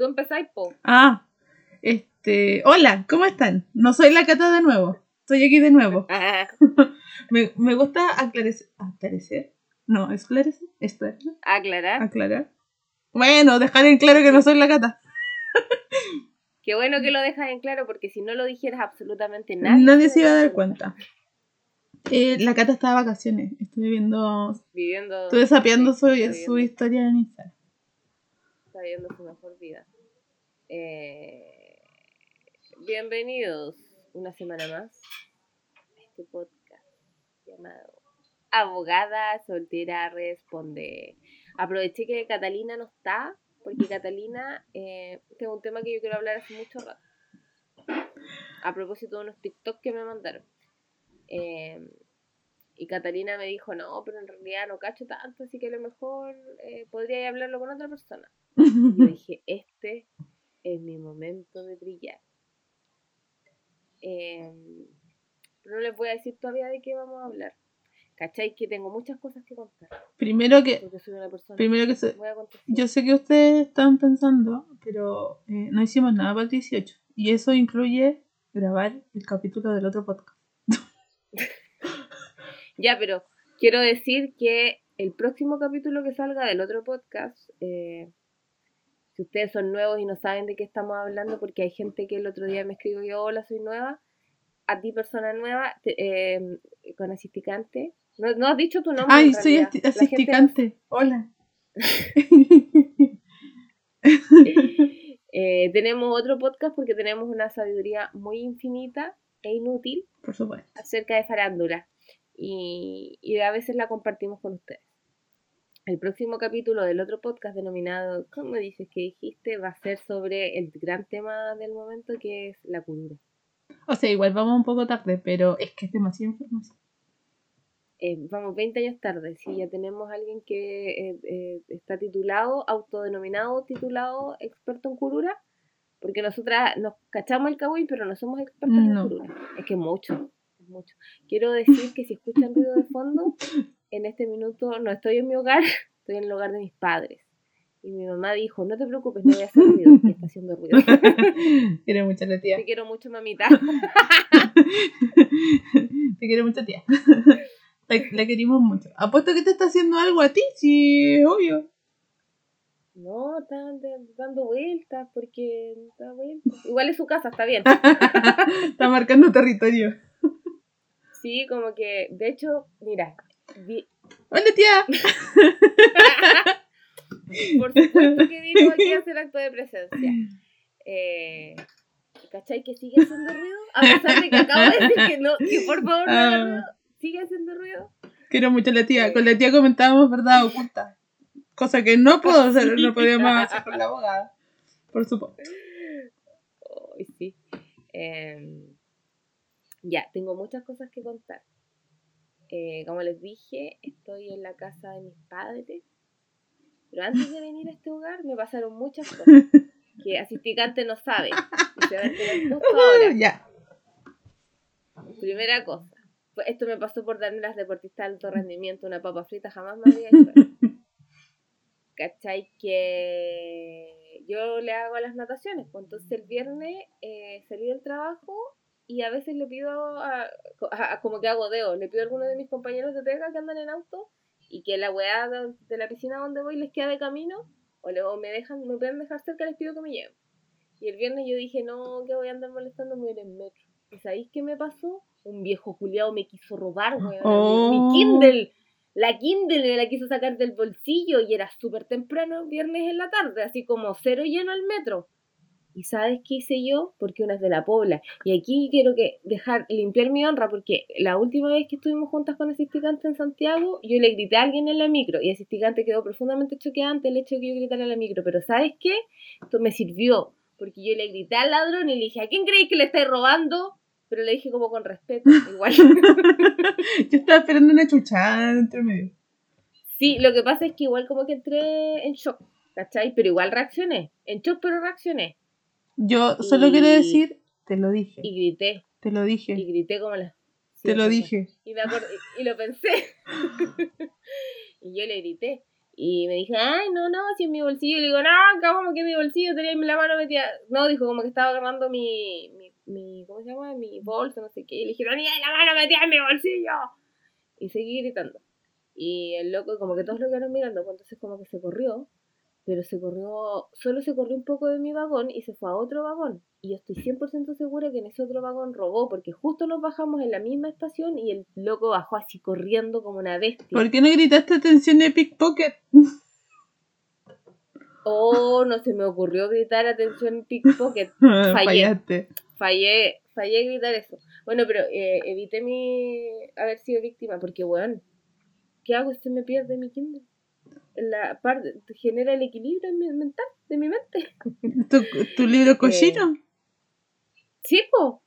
Tú empezáis, po. Ah, este. Hola, ¿cómo están? No soy la Cata de nuevo. Estoy aquí de nuevo. me, me gusta aclarecer. ¿Aclarecer? No, esclarecer. Esclarecer. Aclarar. Aclarar. Bueno, dejar en claro que no soy la Cata. Qué bueno que lo dejas en claro porque si no lo dijeras absolutamente nada. Nadie se iba a dar cuenta. Eh, la Cata está de vacaciones. Estuve viendo. Viviendo. Estuve sapeando sí, su, historia en Instagram. Está viviendo su mejor vida. Eh, bienvenidos una semana más a este podcast llamado Abogada Soltera Responde. Aproveché que Catalina no está, porque Catalina, eh, este es un tema que yo quiero hablar hace mucho rato. A propósito de unos TikTok que me mandaron. Eh, y Catalina me dijo, no, pero en realidad no cacho tanto, así que a lo mejor eh, podría hablarlo con otra persona. Y yo dije, este es mi momento de brillar. Eh, pero no les voy a decir todavía de qué vamos a hablar. ¿Cachai? Que tengo muchas cosas que contar. Primero que. Soy una persona. Primero que se, Voy a contar. Yo sé que ustedes están pensando, pero eh, no hicimos nada para el 18. Y eso incluye grabar el capítulo del otro podcast. Ya, pero quiero decir que el próximo capítulo que salga del otro podcast, eh, si ustedes son nuevos y no saben de qué estamos hablando, porque hay gente que el otro día me escribió yo, hola, soy nueva, a ti persona nueva, te- eh, con asisticante. No, no has dicho tu nombre. Ay, soy gente asisticante. Hola. Eh, tenemos otro podcast porque tenemos una sabiduría muy infinita e inútil Por supuesto. acerca de farándula y, y a veces la compartimos con ustedes. El próximo capítulo del otro podcast denominado, ¿cómo dices que dijiste? Va a ser sobre el gran tema del momento que es la cultura. O sea, igual vamos un poco tarde, pero es que es demasiada información. Eh, vamos 20 años tarde, sí, ya tenemos a alguien que eh, eh, está titulado, autodenominado, titulado experto en curura, porque nosotras nos cachamos el cagüey, pero no somos expertas No. en curura. Es que mucho, es mucho. Quiero decir que si escuchan ruido de fondo, en este minuto no estoy en mi hogar, estoy en el hogar de mis padres. Y mi mamá dijo, no te preocupes, no voy a hacer ruido, y está haciendo ruido. Quiero mucho la tía. Te quiero mucho, mamita. Te quiero mucho, tía. La, la querimos mucho. Apuesto que te está haciendo algo a ti, sí, es obvio. No, están dando vueltas porque da vueltas. Igual es su casa, está bien. Está marcando territorio. Sí, como que, de hecho, mira, Hola, tía. por supuesto que vino aquí a hacer acto de presencia. Eh, ¿Cachai? Que sigue haciendo ruido, a pesar de que acabo de decir que no, que por favor no haga Ah. ruido. Sigue haciendo ruido. Quiero mucho a la tía. Con la tía comentábamos verdad oculta. Cosa que no puedo hacer, no podíamos hacer con la abogada. Por supuesto. Ay, sí. Eh, ya, tengo muchas cosas que contar. Eh, como les dije, estoy en la casa de mis padres. Pero antes de venir a este hogar me pasaron muchas cosas que asisticante no sabe. Y se va a justo ahora. Ya. Primera cosa. pues Esto me pasó por darme las deportistas de alto rendimiento una papa frita, jamás me había hecho. ¿Cachai? Que yo le hago las nataciones. Pues entonces el viernes eh, salí del trabajo y a veces le pido, a, a- a- como que hago deo, le pido a alguno de mis compañeros de pega que andan en auto y que la weá de, de la piscina donde voy les queda de camino o, le- o me dejan, me pueden dejar cerca, les pido que me lleven. Y el viernes yo dije, no, que voy a andar molestando, me voy a ir en metro. ¿Y sabéis qué me pasó? Un viejo culiado me quiso robar, weón. Oh. Mi Kindle. La Kindle me la quiso sacar del bolsillo y era súper temprano, viernes en la tarde, así como cero lleno el metro. ¿Y sabes qué hice yo? Porque una es de la Pobla. Y aquí quiero que dejar, limpiar mi honra, porque la última vez que estuvimos juntas con Asisticante en Santiago, yo le grité a alguien en la micro y Asisticante quedó profundamente choqueada ante el hecho de que yo gritara en la micro. Pero ¿sabes qué? Esto me sirvió, porque yo le grité al ladrón y le dije, ¿a quién creéis que le estáis robando? Pero le dije como con respeto, igual. Yo estaba esperando una chuchada entre medio. Sí, lo que pasa es que igual como que entré en shock, ¿cachai? Pero igual reaccioné. En shock, pero reaccioné. Yo solo Y- quiero decir, te lo dije. Y grité. Te lo Y dije. grité como la... Te lo dije. Y, me acordé- y lo pensé. y yo le grité. Y me dije, ay, no, no, si en mi bolsillo. Y le digo, no, como que en mi bolsillo tenía la mano metida. No, dijo, como que estaba agarrando mi, mi, mi ¿cómo se llama? Mi bolsa, no sé qué. Y le dije, tenía la mano metida en mi bolsillo. Y seguí gritando. Y el loco, como que todos lo quedaron mirando, pues entonces como que se corrió. Pero se corrió, solo se corrió un poco de mi vagón y se fue a otro vagón. Y yo estoy 100% segura que en ese otro vagón robó, porque justo nos bajamos en la misma estación y el loco bajó así corriendo como una bestia. ¿Por qué no gritaste atención de pickpocket? Oh, no se me ocurrió gritar atención pickpocket. Fallé. Fallaste. Fallé, fallé gritar eso. Bueno, pero eh, evité mi haber sido víctima, porque, weón, ¿qué hago si me pierde mi Kindle? La parte genera el equilibrio en mi- mental de mi mente. ¿Tu, tu libro cochino? Sí, po.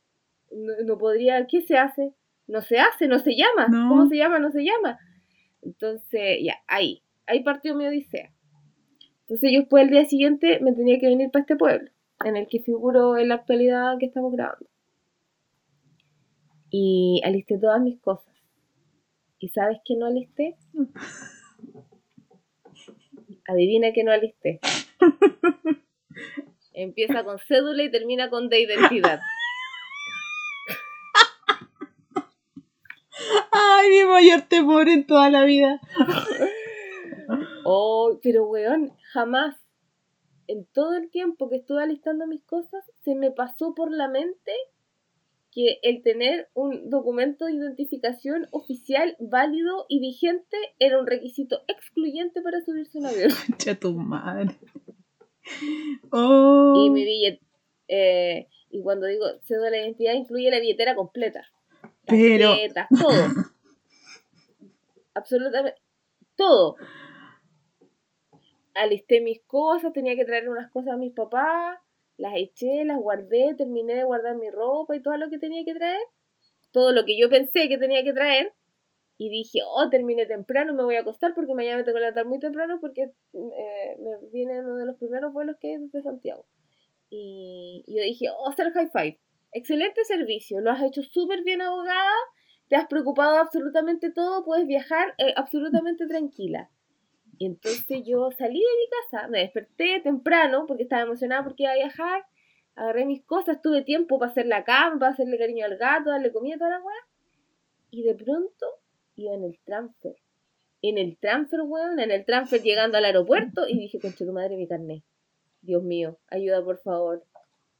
No, no podría. ¿Qué se hace? No se hace, no se llama. No. ¿Cómo se llama? No se llama. Entonces, ya, ahí. Ahí partió mi odisea. Entonces, yo después el día siguiente me tenía que venir para este pueblo, en el que figuro en la actualidad que estamos grabando. Y alisté todas mis cosas. ¿Y sabes qué no alisté? Adivina que no alisté. Empieza con cédula y termina con de identidad. Ay, mi mayor temor en toda la vida. Oh, pero weón, jamás en todo el tiempo que estuve alistando mis cosas se me pasó por la mente que el tener un documento de identificación oficial válido y vigente era un requisito excluyente para subirse a un avión. Concha tu madre. Oh. Y mi billete, eh, y cuando digo cédula de identidad incluye la billetera completa. Pero- Tarjetas, todo. Absolutamente todo. Alisté mis cosas, tenía que traer unas cosas a mis papás, las eché, las guardé, terminé de guardar mi ropa y todo lo que tenía que traer, todo lo que yo pensé que tenía que traer, y dije, oh, terminé temprano, me voy a acostar porque mañana me tengo que levantar muy temprano porque eh, me viene uno de los primeros vuelos que hay desde Santiago. Y, yo dije, oh, hacer high five. Excelente servicio, lo has hecho súper bien, abogada. Te has preocupado absolutamente todo, puedes viajar eh, absolutamente tranquila. Y entonces yo salí de mi casa, me desperté temprano porque estaba emocionada porque iba a viajar. Agarré mis cosas, tuve tiempo para hacer la cama, para hacerle cariño al gato, darle comida, toda la weá. Y de pronto iba en el transfer. En el transfer, weón, en el transfer llegando al aeropuerto y dije, concha tu madre, mi carnet. Dios mío, ayuda por favor.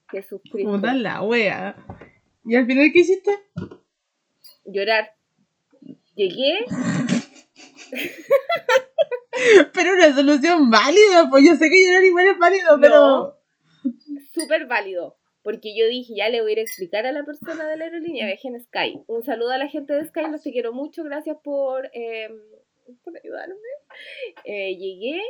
Jesús Cristo. Puta la wea. ¿Y al final qué hiciste? Llorar. Llegué, Pero una solución válida, pues yo sé que llorar igual es válido, pero. súper válido. Porque yo dije, ya le voy a ir a explicar a la persona de la aerolínea, viajé en Sky. Un saludo a la gente de Sky, los te quiero mucho, gracias por, eh, por ayudarme. Eh, llegué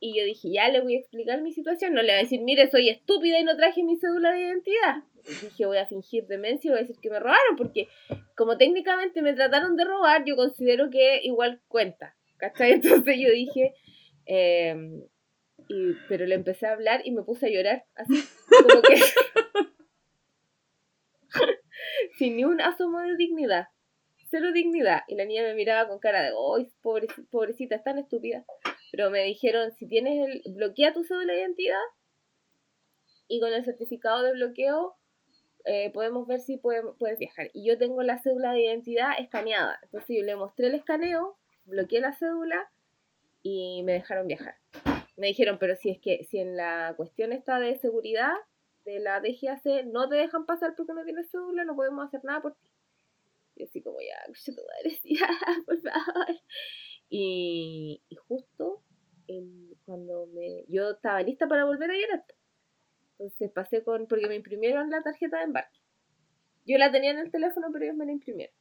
y yo dije, ya le voy a explicar mi situación. No le voy a decir, mire, soy estúpida y no traje mi cédula de identidad. Dije, voy a fingir demencia y voy a decir que me robaron, porque como técnicamente me trataron de robar, yo considero que igual cuenta. ¿Cachai? Entonces yo dije, eh, y, pero le empecé a hablar y me puse a llorar, así, como que sin ni un asomo de dignidad, cero dignidad. Y la niña me miraba con cara de, ¡ay, pobrecita, pobrecita, es tan estúpida! Pero me dijeron, si tienes el, bloquea tu cédula de identidad y con el certificado de bloqueo eh, podemos ver si puede- puedes viajar. Y yo tengo la cédula de identidad escaneada. Entonces yo le mostré el escaneo, bloqueé la cédula y me dejaron viajar. Me dijeron, pero si es que si en la cuestión está de seguridad de la DGAC no te dejan pasar porque no tienes cédula, no podemos hacer nada por ti. Y así como ya, ya, por favor. Y, y justo el- cuando me, yo estaba lista para volver a llorar. Entonces pasé con, porque me imprimieron la tarjeta de embarque. Yo la tenía en el teléfono, pero ellos me la imprimieron.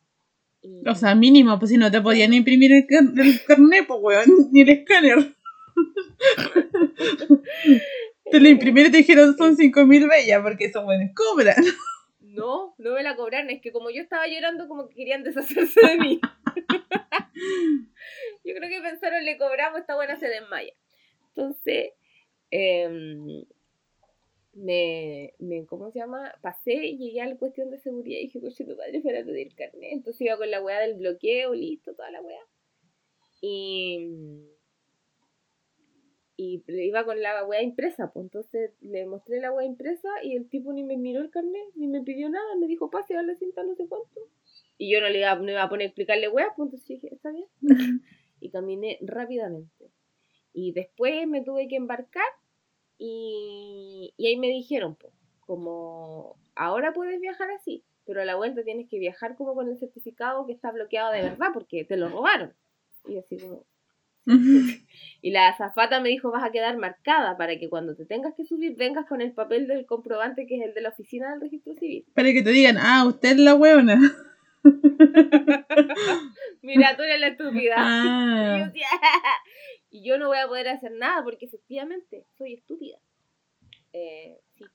Y- O sea, mínimo, pues si no te podían imprimir el, car- el carnet, pues weón, ni el escáner. Te lo imprimieron y te dijeron son 5.000 bellas, porque esos buenos cobran. No, no me la cobraron, es que como yo estaba llorando, como que querían deshacerse de mí. yo creo que pensaron, le cobramos, esta buena se desmaya. Entonces, em, me, me, ¿cómo se llama? Pasé y llegué a la cuestión de seguridad y dije, coche tu padre, espérate del carnet. Entonces iba con la weá del bloqueo, listo, toda la weá. Y, y iba con la wea impresa, pues entonces le mostré la wea impresa y el tipo ni me miró el carnet, ni me pidió nada, me dijo, pase a la cinta no sé cuánto. Y yo no le iba, no iba a poner a explicarle wea, pues entonces dije, está bien. y caminé rápidamente. Y después me tuve que embarcar y, y ahí me dijeron, pues, como, ahora puedes viajar así, pero a la vuelta tienes que viajar como con el certificado que está bloqueado de verdad porque te lo robaron. Y así como, y la azafata me dijo, vas a quedar marcada para que cuando te tengas que subir vengas con el papel del comprobante que es el de la oficina del registro civil. Para que te digan, ah, usted es la huevona. Mira, tú eres la estúpida. Ah. Y, yo, no voy a poder hacer nada porque efectivamente soy estúpida. Eh, sí,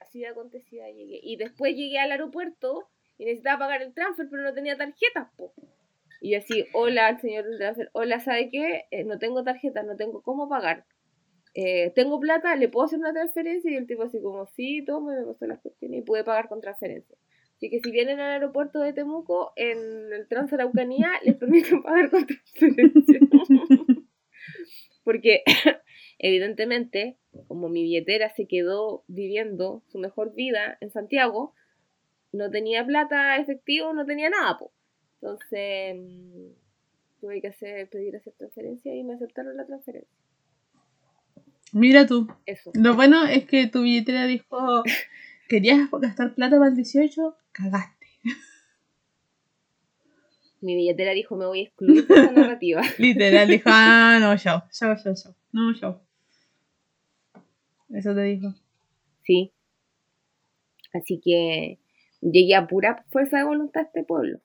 así de acontecida llegué. Y después llegué al aeropuerto y necesitaba pagar el transfer, pero no tenía tarjetas. Y así, hola al señor del transfer, hola, ¿sabe qué? Eh, no tengo tarjeta, no tengo cómo pagar. Eh, tengo plata, ¿le puedo hacer una transferencia? Y el tipo así como, sí, toma, me pasó las cuestiones y pude pagar con transferencia. Así que si vienen al aeropuerto de Temuco, en el transfer Araucanía, les permiten pagar con transferencia. Porque, evidentemente, como mi billetera se quedó viviendo su mejor vida en Santiago, no tenía plata efectivo, no tenía nada, po. Entonces mm, tuve que hacer, pedir hacer transferencia y me aceptaron la transferencia. Mira tú. Eso. Lo bueno es que tu billetera dijo, querías gastar plata para el 18, cagaste. Mi billetera dijo, me voy a excluir de esta narrativa. Literal, dijo, ah, no, chao, chao, chao, chao. No, chao. Eso te dijo. Sí. Así que llegué a pura fuerza de voluntad a este pueblo.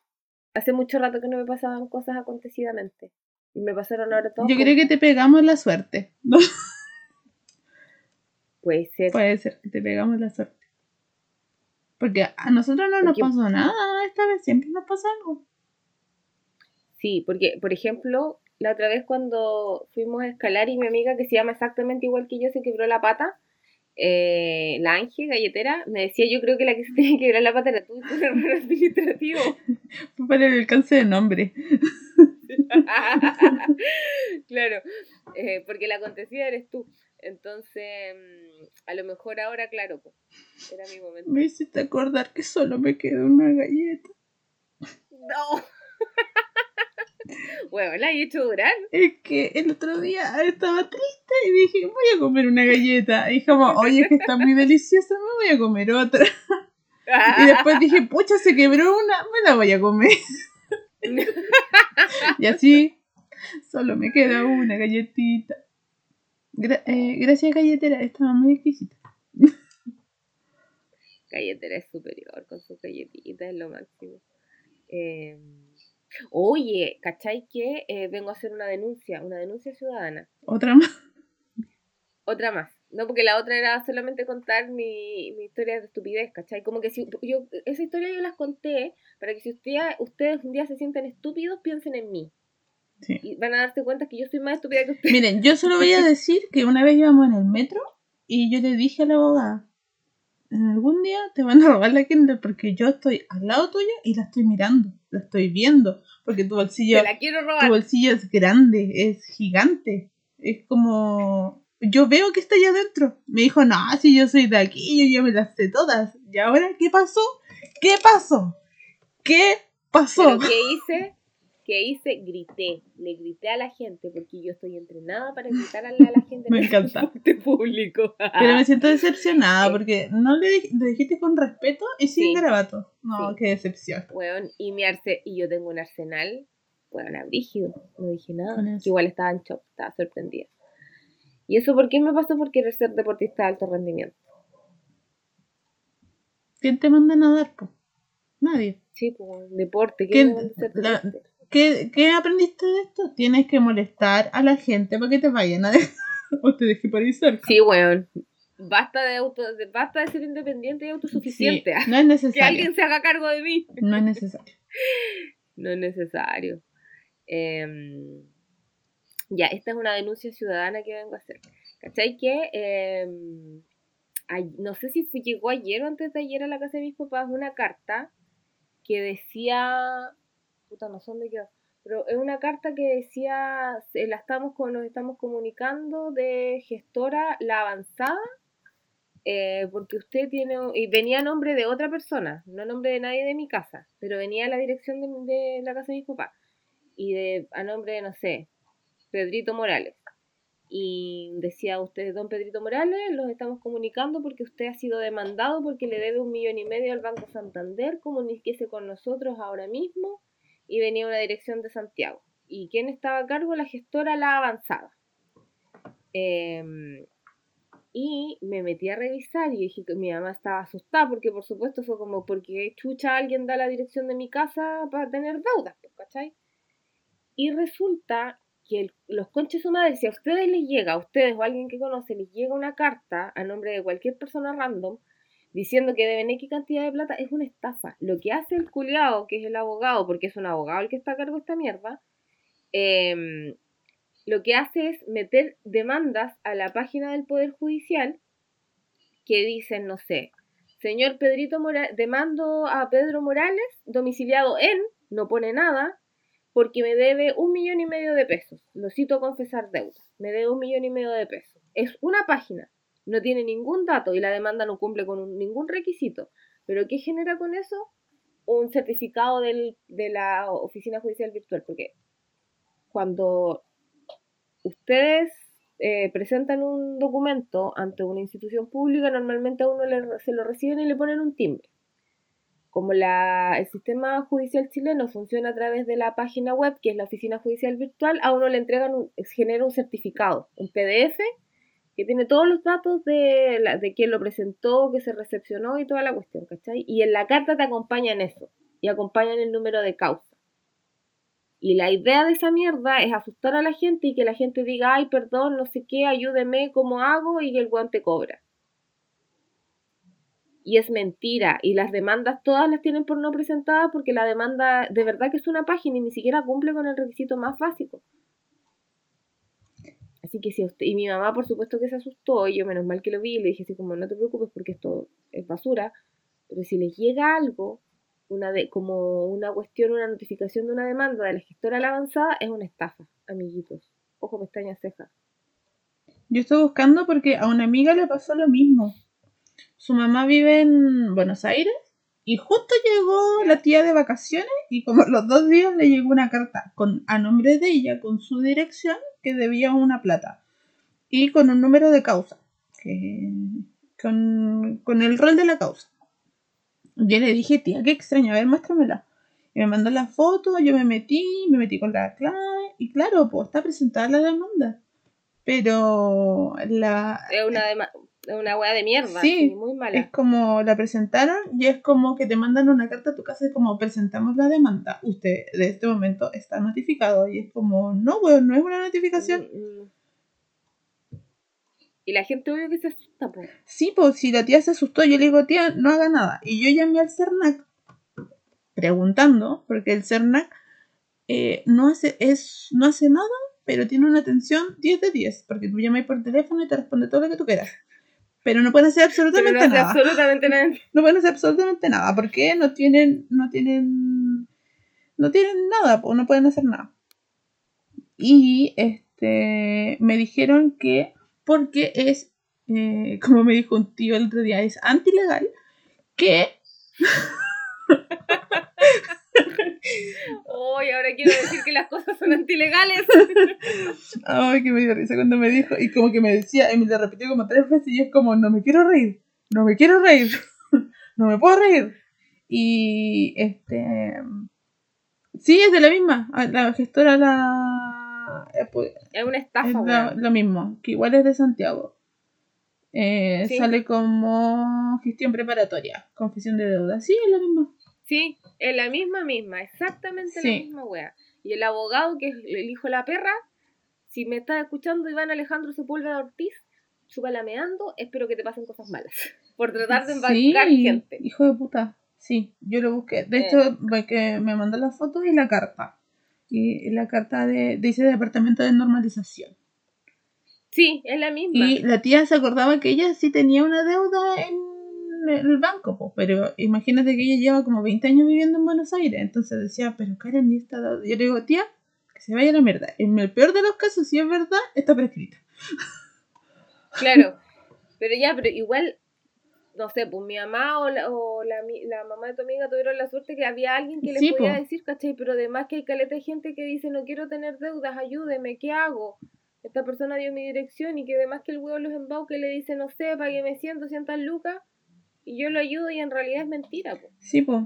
Hace mucho rato que no me pasaban cosas acontecidamente. Y me pasaron ahora todo. Yo creo que te pegamos la suerte. Puede ser. Puede ser que te pegamos la suerte. Porque a nosotros no nos pasó nada esta vez, siempre nos pasa algo. Sí, porque, por ejemplo, la otra vez cuando fuimos a escalar y mi amiga que se llama exactamente igual que yo se quebró la pata, eh, la Ángel Galletera me decía, yo creo que la que se tiene que quebrar la pata era tú, tu error administrativo. Para el alcance de nombre. claro, eh, porque la acontecida eres tú. Entonces, mm, a lo mejor ahora, claro, pues, era mi momento. Me hiciste acordar que solo me quedó una galleta. No. Bueno, la he hecho durar. Es que el otro día estaba triste y dije, voy a comer una galleta. Y como, oye, es que está muy deliciosa, me voy a comer otra. y después dije, pucha, se quebró una, me la voy a comer. y así, solo me queda una galletita. Eh, gracias, galletera, estaba muy exquisita. galletera es superior con su galletita, es lo máximo. Eh, Oye, ¿cachai que eh, vengo a hacer una denuncia, una denuncia ciudadana? ¿Otra más? Otra más. No, porque la otra era solamente contar mi, mi historia de estupidez, ¿cachai? Como que si yo, esa historia yo las conté para que si usted, ustedes un día se sienten estúpidos, piensen en mí. Sí. Y van a darse cuenta que yo soy más estúpida que ustedes. Miren, yo solo voy a decir que una vez íbamos en el metro y yo le dije a la abogada, algún día te van a robar la Kindle porque yo estoy al lado tuyo y la estoy mirando, la estoy viendo, porque tu bolsillo, tu bolsillo es grande, es gigante, es como, yo veo que está allá adentro. Me dijo, no, si yo soy de aquí, yo, yo me las sé todas. ¿Y ahora qué pasó? ¿Qué pasó? ¿Qué pasó? ¿Qué hice? Que hice, grité, le grité a la gente, porque yo estoy entrenada para gritarle a la gente me en encanta. el público. Pero me siento decepcionada, porque no le, dijiste con respeto y sin grabato. No, qué decepción. Bueno, y, mi arce y yo tengo un arsenal, bueno, brígido, no dije nada. Igual estaba en shock, estaba sorprendida. ¿Y eso por qué me pasó? Porque eres ser deportista de alto rendimiento. ¿Quién te manda a nadar, Nadie. Sí, pues, deporte. ¿Quién, ¿Quién ser deporte? ¿Qué, aprendiste de esto? Tienes que molestar a la gente para que te vayan a dejar o te deje por Sí, weón. Basta de, auto, basta de ser independiente y autosuficiente. no es necesario. Que alguien se haga cargo de mí. No es necesario. no es necesario. Em, ya, esta es una denuncia ciudadana que vengo a hacer. ¿Cachai? Que em, no sé si fue, llegó ayer o antes de ayer a la casa de mis papás una carta que decía puta, no son de qué, pero es una carta que decía, la estamos con, nos estamos comunicando de gestora La Avanzada, eh, porque usted tiene, y venía nombre de otra persona, no nombre de nadie de mi casa, pero venía a la dirección de, de la casa de mis papás, y de, a nombre de, no sé, Pedrito Morales. Y decía usted, don Pedrito Morales, los estamos comunicando porque usted ha sido demandado porque le debe un millón y medio al Banco Santander, comuníquese con nosotros ahora mismo y venía una dirección de Santiago. ¿Y quién estaba a cargo? La gestora La Avanzada. Em, y me metí a revisar y dije que mi mamá estaba asustada porque por supuesto fue como porque chucha alguien da la dirección de mi casa para tener deudas, ¿cachai? Y resulta que los conches su madre, si a ustedes les llega, a ustedes o a alguien que conoce, les llega una carta a nombre de cualquier persona random diciendo que deben X cantidad de plata, es una estafa. Lo que hace el culiao, que es el abogado, porque es un abogado el que está a cargo de esta mierda, em, lo que hace es meter demandas a la página del Poder Judicial que dicen, no sé, señor Pedrito Morales, demando a Pedro Morales, domiciliado en, no pone nada, porque me debe un millón y medio de pesos. Lo cito a confesar deuda. Me debe un millón y medio de pesos. Es una página, no tiene ningún dato y la demanda no cumple con un- ningún requisito. Pero ¿qué genera con eso? Un certificado de la oficina judicial virtual. Porque cuando ustedes eh, presentan un documento ante una institución pública, normalmente a uno le- se lo reciben y le ponen un timbre. Como el sistema judicial chileno funciona a través de la página web, que es la oficina judicial virtual, a uno le entregan, un, genera un certificado, un PDF, que tiene todos los datos de, la, de quién lo presentó, que se recepcionó y toda la cuestión, ¿cachai? Y en la carta te acompañan eso, y acompañan el número de causa. Y la idea de esa mierda es asustar a la gente y que la gente diga, ay, perdón, no sé qué, ayúdeme, ¿cómo hago? Y el guante cobra. Y es mentira. Y las demandas todas las tienen por no presentadas porque la demanda de verdad que es una página y ni siquiera cumple con el requisito más básico. Así que si usted, y mi mamá por supuesto que se asustó, y yo menos mal que lo vi, y le dije así como no te preocupes porque esto es basura, pero si les llega algo, una de, como una cuestión, una notificación de una demanda de la gestora a la avanzada, es una estafa, amiguitos. Ojo, pestañas, cejas. Yo estoy buscando porque a una amiga le pasó lo mismo. Su mamá vive en Buenos Aires y justo llegó la tía de vacaciones y como a los dos días le llegó una carta con a nombre de ella, con su dirección, que debía una plata y con un número de causa, que, con, con el rol de la causa. Yo le dije, tía, qué extraño, a ver, muéstramela. Y me mandó la foto, yo me metí, me metí con la clave y claro, pues está presentada la demanda. Pero la, Es una, una wea de mierda, Sí, sí, muy mala. es como la presentaron y es como que te mandan una carta a tu casa y como presentamos la demanda. Usted de este momento está notificado y es como, no, weón, no es una notificación. Mm, mm. Y la gente obvio que se asusta, pues. Sí, pues si la tía se asustó, yo le digo, tía, no haga nada. Y yo llamé al CERNAC preguntando, porque el CERNAC eh, no, hace, es, no hace nada, pero tiene una atención 10 de 10, porque tú llamas por teléfono y te responde todo lo que tú quieras. Pero no pueden hacer Pero absolutamente no hace nada. absolutamente nada. no pueden hacer absolutamente nada porque no tienen no tienen no tienen nada pues no pueden hacer nada y este me dijeron que porque es eh, como me dijo un tío el otro día es antilegal que Hoy ahora quiero decir que las cosas son antilegales. ay que me dio risa cuando me dijo y como que me decía y me lo repitió como tres veces y es como no me quiero reír no me quiero reír no me puedo reír y este sí es de la misma la gestora la eh, Es una Es estafa, lo, mismo, que igual es de Santiago. Eh, Sí. Sale como gestión preparatoria, confesión de deuda. Sí, es lo mismo. Sí, es la misma misma, exactamente Sí. la misma wea. Y el abogado, que es el hijo de la perra, si me estás escuchando, Iván Alejandro Sepúlveda Ortiz, chupalameando, espero que te pasen cosas malas. Por tratar de embarcar Sí, gente. hijo de puta. Sí, yo lo busqué. De Eh. hecho, que me mandó las fotos y la carta. Y la carta de, dice Departamento de Normalización. Sí, es la misma. Y la tía se acordaba que ella sí tenía una deuda en el banco, po, pero imagínate que ella lleva como 20 años viviendo en Buenos Aires. Entonces decía, pero Karen, ¿y deuda? Yo le digo, tía, se vaya a la mierda. En el peor de los casos, si es verdad, está prescrita. Claro, pero ya, pero igual, no sé, pues mi mamá o la, o la, la mamá de tu amiga tuvieron la suerte que había alguien que les Sí, podía po. decir, ¿cachai? Pero además que hay caleta de gente que dice, no quiero tener deudas, ayúdeme, ¿qué hago? Esta persona dio mi dirección y que además que el huevo los embauque le dice, no sé, págueme 100, 200 lucas y yo lo ayudo y en realidad es mentira. Sí, pues.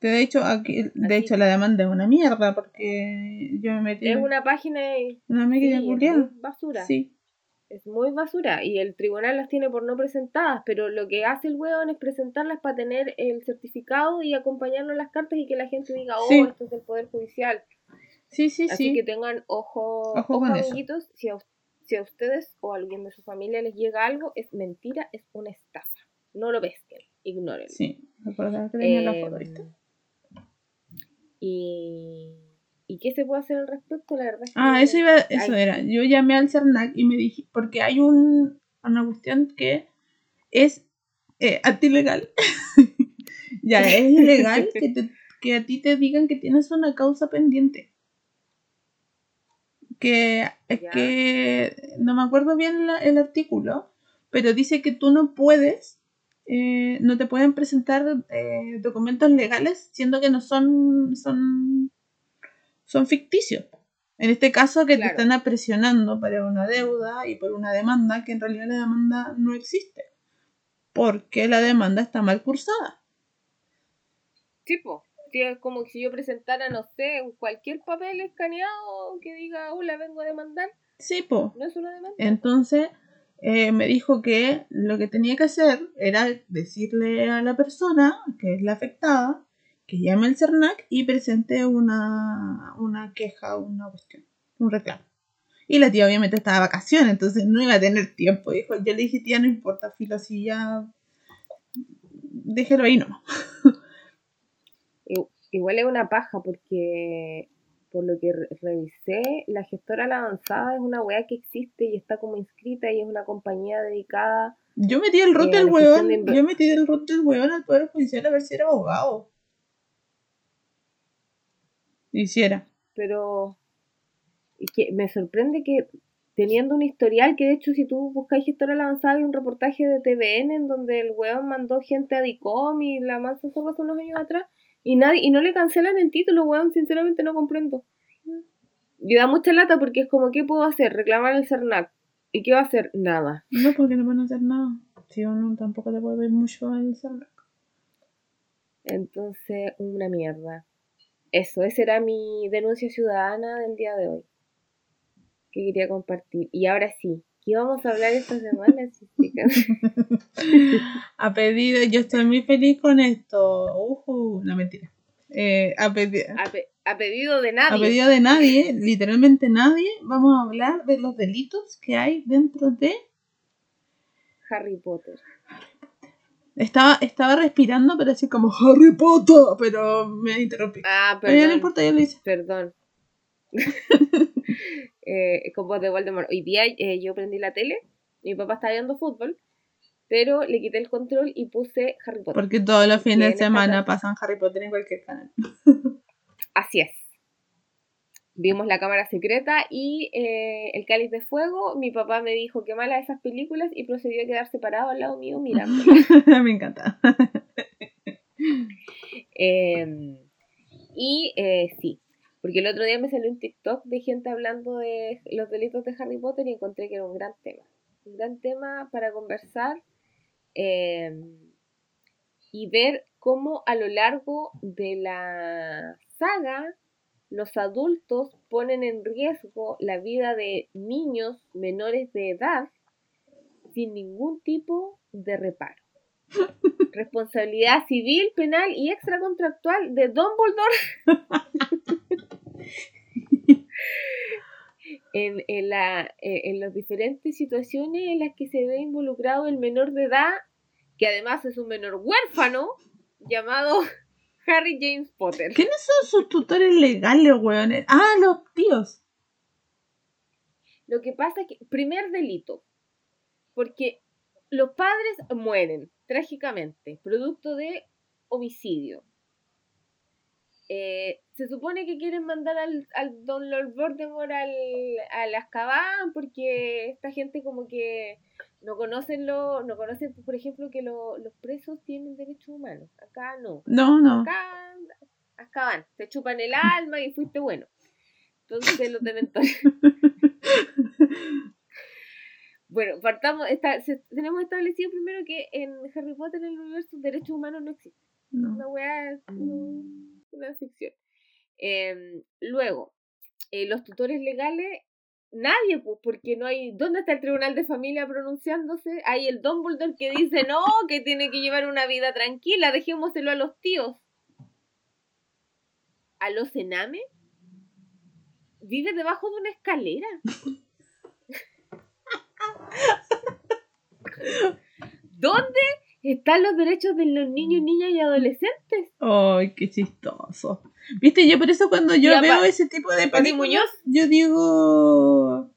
De hecho, aquí, de Así. hecho, la demanda es una mierda porque yo me metí Es en una página y- una sí, culiada. muy basura. Sí. Es muy basura y el tribunal las tiene por no presentadas, pero lo que hace el hueón es presentarlas para tener el certificado y acompañarnos las cartas y que la gente diga, oh, Sí. esto es del Poder Judicial. Sí, sí, Así sí. que tengan ojo, Ojo ojo, amiguitos, si a, si a ustedes o a alguien de su familia les llega algo, es mentira, es una estafa. No lo pesquen, ignórenlo. Sí. Que tenía la foto, ¿viste? y, ¿Y qué se puede hacer al respecto? La verdad es que Ah, eso iba, eso era. Yo llamé al CERNAC y me dije, porque hay un, una cuestión que es eh, antilegal. ya, es ilegal que, te- que a ti te digan que tienes una causa pendiente. Que es que no me acuerdo bien la- el artículo, pero dice que tú no puedes, eh, no te pueden presentar eh, documentos legales siendo que no son, son, son ficticios. En este caso que Claro. te están presionando para una deuda y por una demanda que en realidad la demanda no existe. Porque la demanda está mal cursada. Tipo, es como si yo presentara, no sé, cualquier papel escaneado que diga, hola, vengo a demandar, Sí, po. no es una demanda. Entonces eh, me dijo que lo que tenía que hacer era decirle a la persona, que es la afectada, que llame al CERNAC y presente una, una queja, una cuestión, un reclamo. Y la tía obviamente estaba de vacaciones, entonces no iba a tener tiempo. Dijo, yo le dije, tía, no importa, filo, si ya... Déjelo ahí nomás. Igual es una paja porque, por lo que re- revisé, la gestora La Avanzada es una weá que existe y está como inscrita y es una compañía dedicada. Yo metí el root Eh, del de inver- yo metí el root del huevón al Poder Judicial a ver si era abogado. Hiciera. Pero que me sorprende que teniendo un historial, que de hecho si tú buscas gestora La Avanzada hay un reportaje de TVN en donde el weón mandó gente a DICOM y la mansa zorra hace unos años atrás y nadie y no le cancelan el título, weón, sinceramente no comprendo. Y da mucha lata porque es como, ¿qué puedo hacer? Reclamar el CERNAC. ¿Y qué va a hacer? Nada. No, porque no van a hacer nada. Si uno tampoco le puede ver mucho al CERNAC. Entonces, una mierda. Eso, esa era mi denuncia ciudadana del día de hoy. Que quería compartir. Y ahora sí, ¿qué vamos a hablar esta semana? A pedido, yo estoy muy feliz con esto. Ujú, no mentira. Eh, a, pedi- a, pe- a pedido de a nadie. pedido de nadie, literalmente nadie, vamos a hablar de los delitos que hay dentro de. Harry Potter. Estaba, estaba respirando, pero así como Harry Potter, pero me interrumpí. Ah, pero ya no perdón. importa, ya lo hice. Perdón. eh, con voz de Voldemort. Hoy día eh, yo prendí la tele, mi papá estaba viendo fútbol, pero le quité el control y puse Harry Potter. Porque todos los fines de semana pasan Harry Potter en cualquier canal. Así es. Vimos la cámara secreta y eh, el cáliz de fuego. Mi papá me dijo que mala esas películas y procedió a quedar separado al lado mío mirando. me encanta. Eh, y eh, sí, porque el otro día me salió un TikTok de gente hablando de los delitos de Harry Potter y encontré que era un gran tema. Un gran tema para conversar eh, y ver cómo a lo largo de la saga los adultos ponen en riesgo la vida de niños menores de edad sin ningún tipo de reparo. Responsabilidad civil, penal y extracontractual de Dumbledore en, en, la, eh, en las diferentes situaciones en las que se ve involucrado el menor de edad, que además es un menor huérfano, llamado Harry James Potter. ¿Quiénes son sus tutores legales, weones? Ah, los tíos. Lo que pasa es que, primer delito, porque los padres mueren trágicamente, producto de homicidio. Eh, se supone que quieren mandar al, al Don Lord Voldemort al, al Azkaban porque esta gente como que no conocen lo, no conocen, por ejemplo, que lo- los presos tienen derechos humanos. Acá no. No, no. Acá, Azkaban, te chupan el alma y fuiste bueno. Entonces los dementores. Bueno, partamos, esta- se- tenemos establecido primero que en Harry Potter, en el universo, derechos humanos no existen. no. Una weá no, una ficción. Em, luego, eh, los tutores legales, nadie, pues, porque no hay. ¿Dónde está el tribunal de familia pronunciándose? Hay el Dumbledore que dice no, que tiene que llevar una vida tranquila, dejémoselo a los tíos. ¿A los ename? Vive debajo de una escalera. ¿Dónde están los derechos de los niños, niñas y adolescentes? Ay, qué chistoso. Viste, yo por eso cuando yo Ya, veo ese tipo de películas, yo digo,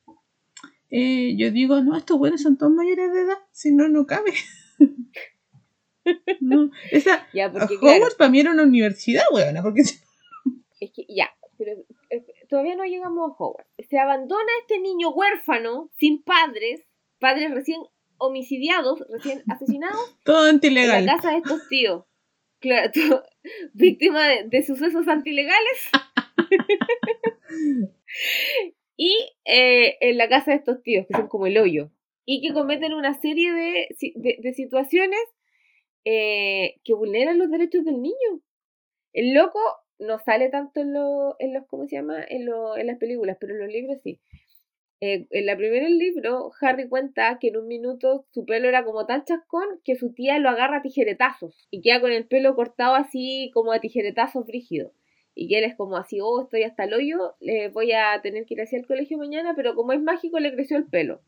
eh, yo digo, no, estos buenos son todos mayores de edad, si no, no cabe. no, esa, Ya, porque Hogwarts claro, para mí era una universidad, weona, porque es que ya, pero eh, todavía no llegamos a Hogwarts. Se abandona este niño huérfano, sin padres, padres recién homicidiados, recién asesinados, todo en antilegal. la casa de estos tíos. Claro, todo- víctima de, de sucesos antilegales. y eh, en la casa de estos tíos, que son como el hoyo. Y que cometen una serie de, de situaciones eh, que vulneran los derechos del niño. El loco no sale tanto en, lo- en los, ¿cómo se llama? En, lo- en las películas, pero en los libros sí. Eh, en la primera del libro, Harry cuenta que en un minuto su pelo era como tan chascón que su tía lo agarra a tijeretazos y queda con el pelo cortado así como a tijeretazos brígidos. Y que él es como así, oh, estoy hasta el hoyo, le voy a tener que ir hacia el colegio mañana, pero como es mágico le creció el pelo.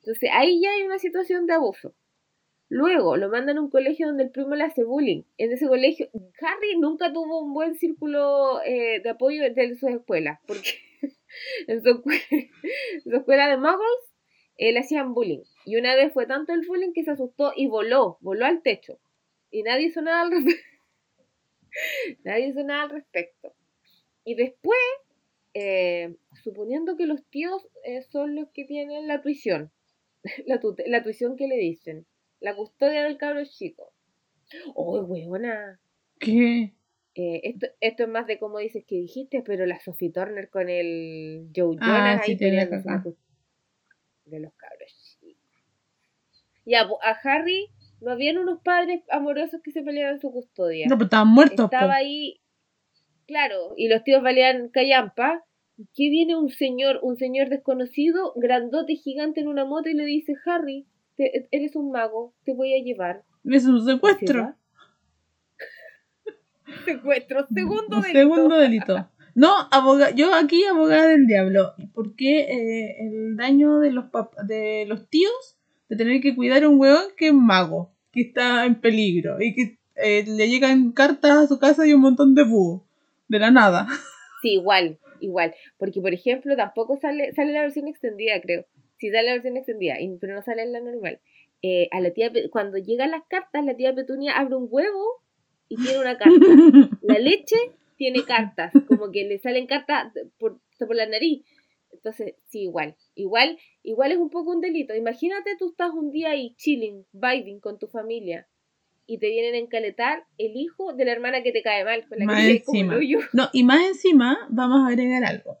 Entonces ahí ya hay una situación de abuso. Luego lo mandan a un colegio donde el primo le hace bullying. En ese colegio, Harry nunca tuvo un buen círculo eh, de apoyo entre sus escuelas, porque en su, escuela, de muggles eh, le hacían bullying. Y una vez fue tanto el bullying que se asustó y voló, voló al techo. Y nadie hizo nada al respecto. al respecto. Y después, eh, suponiendo que los tíos eh, son los que tienen la tuición, la, la tuición que le dicen, la custodia del cabro chico. ¡Oh, huevona! ¿Qué? Eh, esto, esto es más de como dices que dijiste, pero la Sophie Turner con el Joe Jonas Ah, sí, ahí de los cabros chicos. Ya, a Harry no habían unos padres amorosos que se peleaban su custodia. No, pues estaban muertos, Estaba po. ahí, claro, y los tíos valían callampa. ¿Y ¿Qué viene un señor, un señor desconocido, grandote, gigante en una moto y le dice, Harry, te- eres un mago, te voy a llevar? Es un ¿Y se secuestro. Secuestro, segundo Un delito. segundo delito. No, aboga yo aquí abogada del diablo. ¿Por qué eh, el daño de los pap- de los tíos de tener que cuidar a un weón que es mago, que está en peligro y que eh, le llegan cartas a su casa y un montón de búhos de la nada? Sí, igual, igual. Porque, por ejemplo, tampoco sale, sale la versión extendida, creo. Sí sale la versión extendida, pero no sale en la normal. Eh, a la tía, cuando llegan las cartas, la tía Petunia abre un huevo y tiene una carta. La leche tiene cartas, como que le salen cartas por, por la nariz. Entonces, sí, igual. Igual, igual es un poco un delito. Imagínate tú estás un día ahí chilling, vibing con tu familia y te vienen a encaletar el hijo de la hermana que te cae mal, con la Más que como el encima. No, y más encima vamos a agregar algo.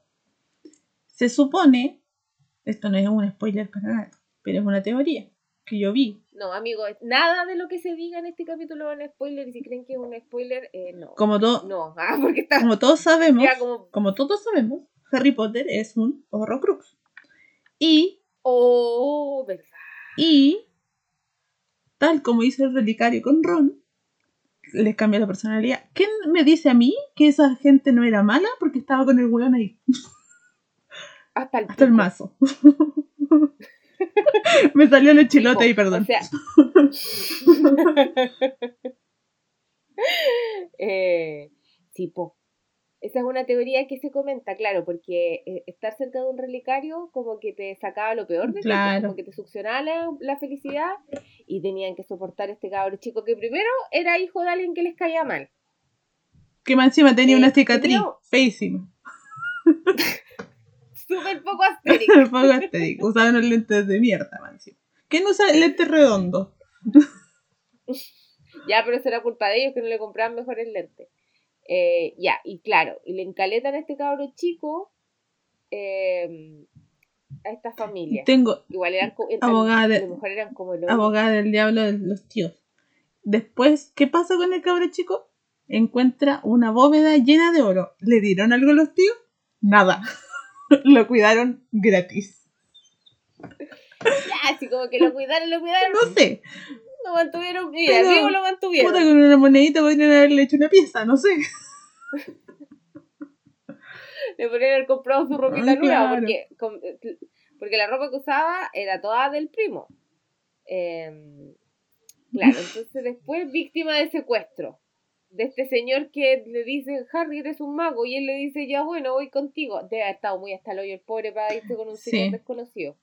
Se supone, esto no es un spoiler para nada, pero es una teoría que yo vi. No, amigo, nada de lo que se diga en este capítulo es un spoiler y si creen que es un spoiler, eh, no. Como, No, ah, porque está como todos sabemos, como... como todos sabemos, Harry Potter es un horrocrux. Y, Oh, verdad. y, tal como hizo el relicario con Ron, les cambia la personalidad. ¿Quién me dice a mí que esa gente no era mala porque estaba con el weón ahí? Hasta el, Hasta el mazo. me salió el chilote ahí, Tipo, perdón. O sea... eh. Esa es una teoría que se comenta, claro, porque eh, estar cerca de un relicario como que te sacaba lo peor de ti, pues, como que te succionaba la, la felicidad y tenían que soportar este cabro chico que primero era hijo de alguien que les caía mal. Que más encima tenía Eh, una cicatriz tenía- feísima. Súper poco astérico. Poco asterico. Usaban unos lentes de mierda, encima. ¿Quién usa lentes redondos? Ya, pero eso era culpa de ellos que no le compraban mejores lentes. Eh, ya, y claro, y le encaletan a este cabro chico eh, a esta familia. Tengo Igual eran abogada de- mejor eran como el abogada del diablo de los tíos. Después, ¿qué pasa con el cabro chico? Encuentra una bóveda llena de oro. ¿Le dieron algo a los tíos? Nada. Lo cuidaron gratis. Ya, así como que lo cuidaron, lo cuidaron, No sé. lo mantuvieron, mira, Pero- vivo lo mantuvieron. Puta, con una monedita podrían haberle hecho una pieza, no sé. Le podrían haber comprado su ropita nueva, claro. porque, porque la ropa que usaba era toda del primo. Eh, claro, entonces después víctima de secuestro. De este señor que le dice, Harry, eres un mago, y él le dice, ya bueno, voy contigo. Debe haber estado muy hasta el hoyo el pobre para irse con un Sí. señor desconocido.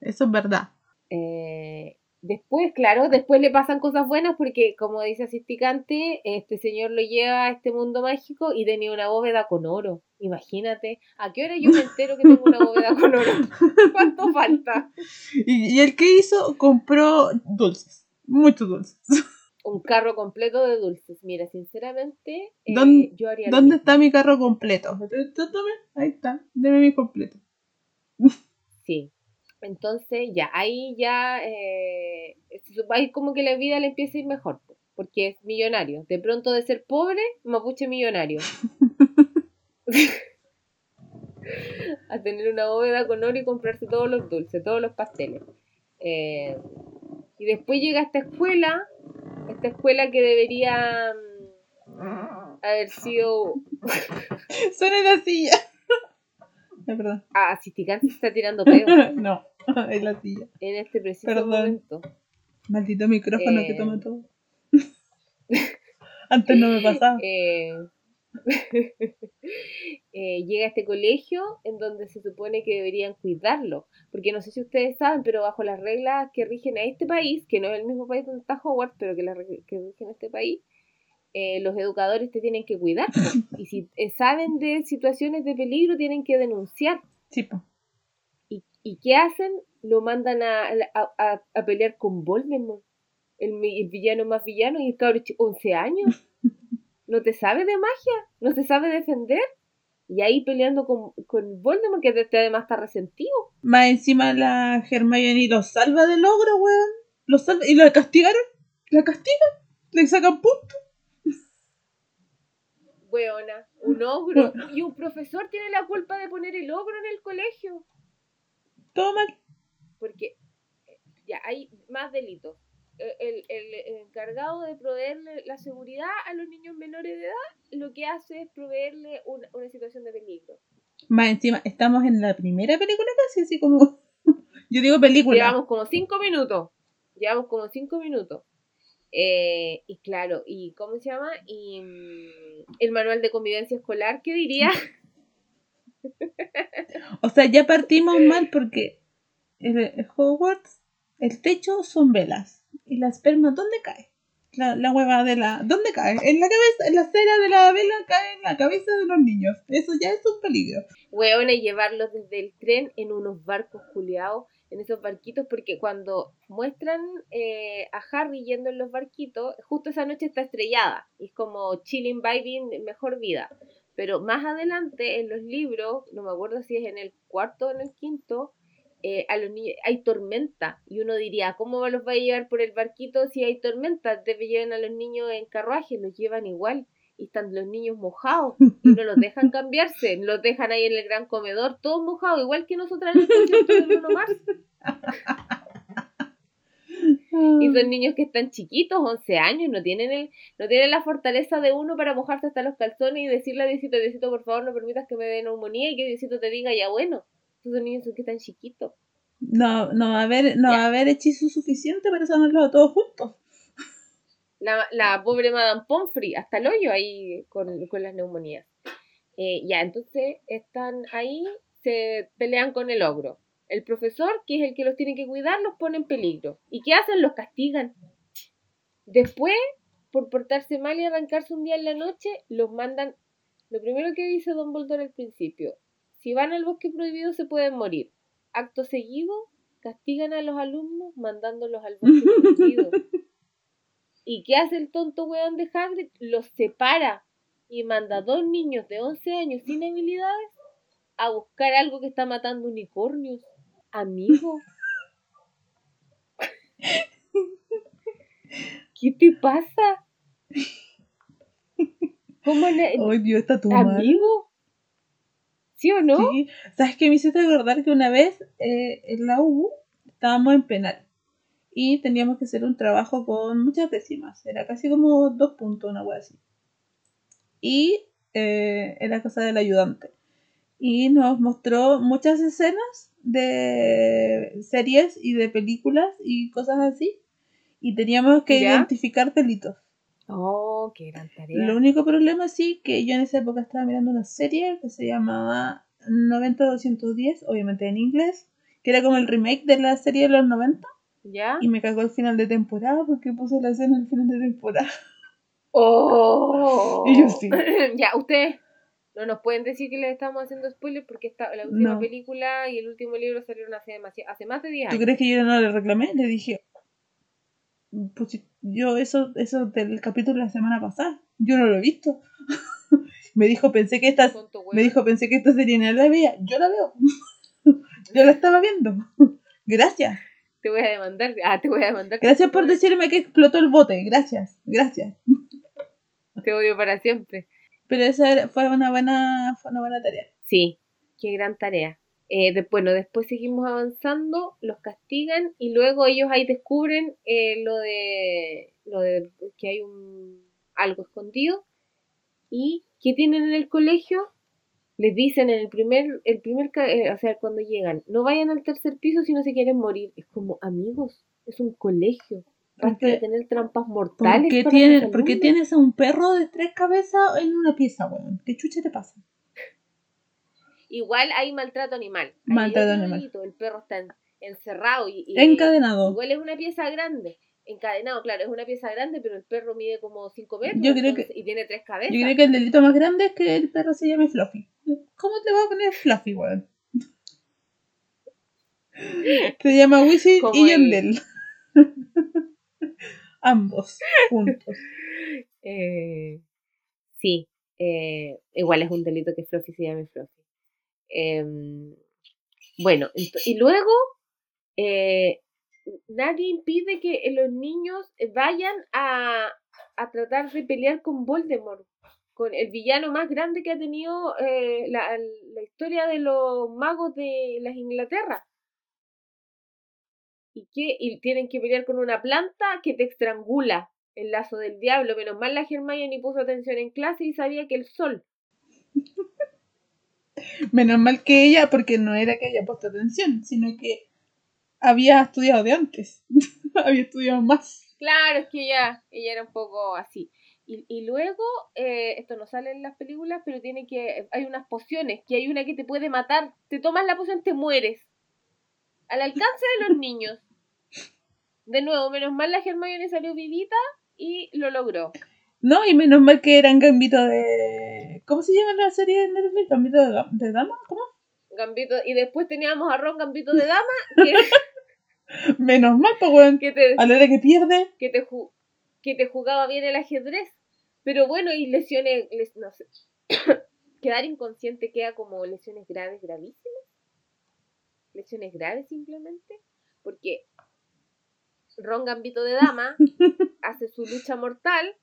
Eso es verdad. Eh, después, claro, después le pasan cosas buenas porque, como dice Asisticante, este señor lo lleva a este mundo mágico y tenía una bóveda con oro. Imagínate, ¿a qué hora yo me entero que tengo una bóveda con oro? ¿Cuánto falta? Y, y el que hizo, compró dulces. Muchos dulces. Un carro completo de dulces. Mira, sinceramente, eh, ¿Dónde- yo haría lo ¿Dónde mismo. está mi carro completo? Tome, ahí está. Deme mi completo. Sí. Entonces, ya, ahí ya, eh, ahí como que la vida le empieza a ir mejor, po, porque es millonario. De pronto de ser pobre, mapuche millonario. a tener una bóveda con oro y comprarse todos los dulces, todos los pasteles. Eh, y después llega esta escuela, esta escuela que debería mm, haber sido... Suena la silla. Perdón. Ah, Asisticante se está tirando pedo no, es la silla. en este preciso Perdón. momento. Maldito micrófono que Eh. toma todo. Antes no me pasaba. eh, eh, llega a este colegio en donde se supone que deberían cuidarlo. Porque no sé si ustedes saben, pero bajo las reglas que rigen a este país, que no es el mismo país donde está Hogwarts, pero que, las que rigen a este país, eh, los educadores te tienen que cuidar. Y si eh, saben de situaciones de peligro, tienen que denunciar. Sí. ¿Y, y qué hacen? Lo mandan a, a, a- a pelear con Voldemort, el, el villano más villano, y el cabrón ch- 11 años. No te sabe de magia, no te sabe defender. Y ahí peleando con, con Voldemort, que te- te además está resentido. Más encima la Hermione lo salva del ogro, weón. Lo salva y la castigaron. La castigan. Le sacan puntos. Weona, un ogro. Y un profesor tiene la culpa de poner el ogro en el colegio. Todo mal. Porque ya hay más delitos. Eh, El, el- encargado de proveerle la seguridad a los niños menores de edad lo que hace es proveerle una, una situación de peligro. Más encima, estamos en la primera película casi, así como. Yo digo película. Llevamos como cinco minutos. Llevamos como cinco minutos. Eh, y claro, ¿y cómo se llama? Y mm, el manual de convivencia escolar, ¿qué diría? O sea, ya partimos mal porque el, el Hogwarts, el techo son velas. ¿Y la esperma dónde cae? La, la hueva de la... ¿Dónde cae? En la cabeza, en la cera de la vela cae en la cabeza de los niños. Eso ya es un peligro. Weón, y llevarlos desde el tren en unos barcos culiados, en esos barquitos, porque cuando muestran eh, a Harry yendo en los barquitos, justo esa noche está estrellada, y es como chilling, vibing, mejor vida. Pero más adelante en los libros, no me acuerdo si es en el cuarto o en el quinto, eh, a los niños hay tormenta y uno diría, ¿cómo los va a llevar por el barquito si hay tormenta? Debe llevar a los niños en carruaje, los llevan igual y están los niños mojados y no los dejan cambiarse, los dejan ahí en el gran comedor, todos mojados, igual que nosotras en el concierto de Bruno Mars. Y son niños que están chiquitos, 11 años, no tienen el, no tienen la fortaleza de uno para mojarse hasta los calzones y decirle a Diosito, Diosito, por favor, no permitas que me dé neumonía y que Diosito te diga, ya bueno. Esos niños que están chiquitos. No, no va a haber, no va a haber hechizo suficiente para sanarlos a todos juntos. La, la pobre Madame Pomfrey, hasta el hoyo ahí con, con las neumonías. Eh, ya, entonces están ahí, se pelean con el ogro. El profesor, que es el que los tiene que cuidar, los pone en peligro. ¿Y qué hacen? Los castigan. Después por portarse mal y arrancarse un día en la noche, los mandan. Lo primero que dice Don Dumbledore al principio: si van al bosque prohibido se pueden morir. Acto seguido, castigan a los alumnos mandándolos al bosque prohibido. ¿Y qué hace el tonto weón de Hagrid? Los separa y manda a dos niños de 11 años sin habilidades a buscar algo que está matando unicornios. Amigo. ¿Qué te pasa? ¿Cómo le... Ay, Dios, está tu ¿Amigo? ¿Sí o no? Sí. ¿Sabes qué me hiciste acordar que una vez eh, en la U estábamos en penal y teníamos que hacer un trabajo con muchas décimas? Era casi como dos puntos, una wea así. Y eh, en la casa del ayudante. Y nos mostró muchas escenas de series y de películas y cosas así. Y teníamos que ¿Ya? identificar delitos. Oh, qué gran tarea. Lo único problema sí que yo en esa época estaba mirando una serie que se llamaba 90-210, obviamente en inglés, que era como el remake de la serie de los 90 ¿Ya? y me cagó el final de temporada porque puso la escena al final de temporada. ¡Oh! Y yo sí. ya, ustedes no nos pueden decir que les estamos haciendo spoilers porque esta, la última No. película y el último libro salieron hace, hace más de 10 ¿Tú años. crees que yo no le reclamé? Le dije, pues yo eso, eso del capítulo de la semana pasada, yo no lo he visto. me dijo, pensé que esta, me dijo, pensé que esta serie no la veía. Yo la veo. yo la estaba viendo. Gracias. Te voy a demandar. Ah, te voy a demandar. Gracias por decirme que explotó el bote. Gracias, gracias. Te odio para siempre. Pero esa fue una buena, fue una buena tarea. Sí, qué gran tarea. Eh, de- bueno, después seguimos avanzando, los castigan y luego ellos ahí descubren eh, lo de lo de que hay un algo escondido y ¿qué tienen en el colegio? Les dicen en el primer el primer eh, o sea, cuando llegan, no vayan al tercer piso si no se quieren morir. Es como, amigos, es un colegio. Basta de tener trampas ¿Por mortales. qué, para tiene- tus por qué tienes a un perro de tres cabezas en una pieza, weón? ¿Qué chucha te pasa? Igual hay maltrato animal. Maltrato animal. El perro está en- encerrado y, y- Encadenado. Igual es una pieza grande. Encadenado, claro, es una pieza grande, pero el perro mide como 5 metros Yo creo entonces- y tiene tres cabezas. Yo creo que el delito más grande es que el perro se llame Fluffy. ¿Cómo te va a poner Fluffy, weón? Se llama Wisin y el- Yandel. Ambos juntos. Eh, sí, eh, igual es un delito que Fluffy se llame Fluffy. Em, bueno, y luego eh, nadie impide que los niños vayan a, a tratar de pelear con Voldemort, con el villano más grande que ha tenido eh, la, la historia de los magos de las Inglaterra. Y que y tienen que pelear con una planta que te estrangula el lazo del diablo. Menos mal la Hermione puso atención en clase y sabía que el sol. Menos mal que ella, porque no era que haya puesto atención, sino que había estudiado de antes. había estudiado más. Claro, es que ella, ella era un poco así. Y, y luego, eh, esto no sale en las películas, pero tiene que. Hay unas pociones, que hay una que te puede matar. Te tomas la poción, te mueres. Al alcance de los niños. De nuevo, menos mal la Hermione salió vivita y lo logró. No, y menos mal que eran gambito de. ¿Cómo se llama la serie de Netflix? ¿Gambito de, dama? ¿Cómo? Gambito, y después teníamos a Ron Gambito de Dama, que, Menos mal, pues, weón. que te, A la hora que pierde, que te, ju- que te jugaba bien el ajedrez. Pero bueno, y lesiones, les- no sé, quedar inconsciente queda como lesiones graves, gravísimas. Lesiones graves simplemente. Porque Ron Gambito de Dama hace su lucha mortal,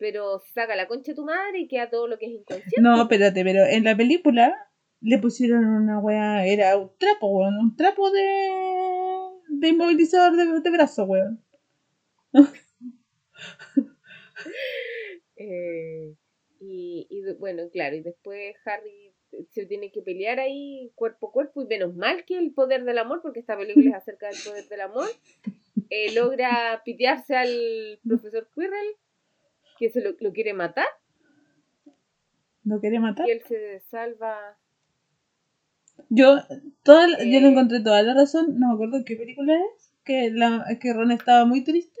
pero saca la concha de tu madre y queda todo lo que es inconsciente. No, espérate, pero en la película le pusieron una wea, era un trapo, weón, un trapo de, de inmovilizador de, de brazo, weón. Eh, y, y bueno, claro, y después Harry se tiene que pelear ahí cuerpo a cuerpo, y menos mal que el poder del amor, porque esta película es acerca del poder del amor, eh, logra pitearse al profesor Quirrell, que se lo, lo quiere matar, ¿No quería matar? y él se salva. Yo, toda, la- yo le Eh. encontré toda la razón, no me acuerdo qué película es, que, la, que Ron estaba muy triste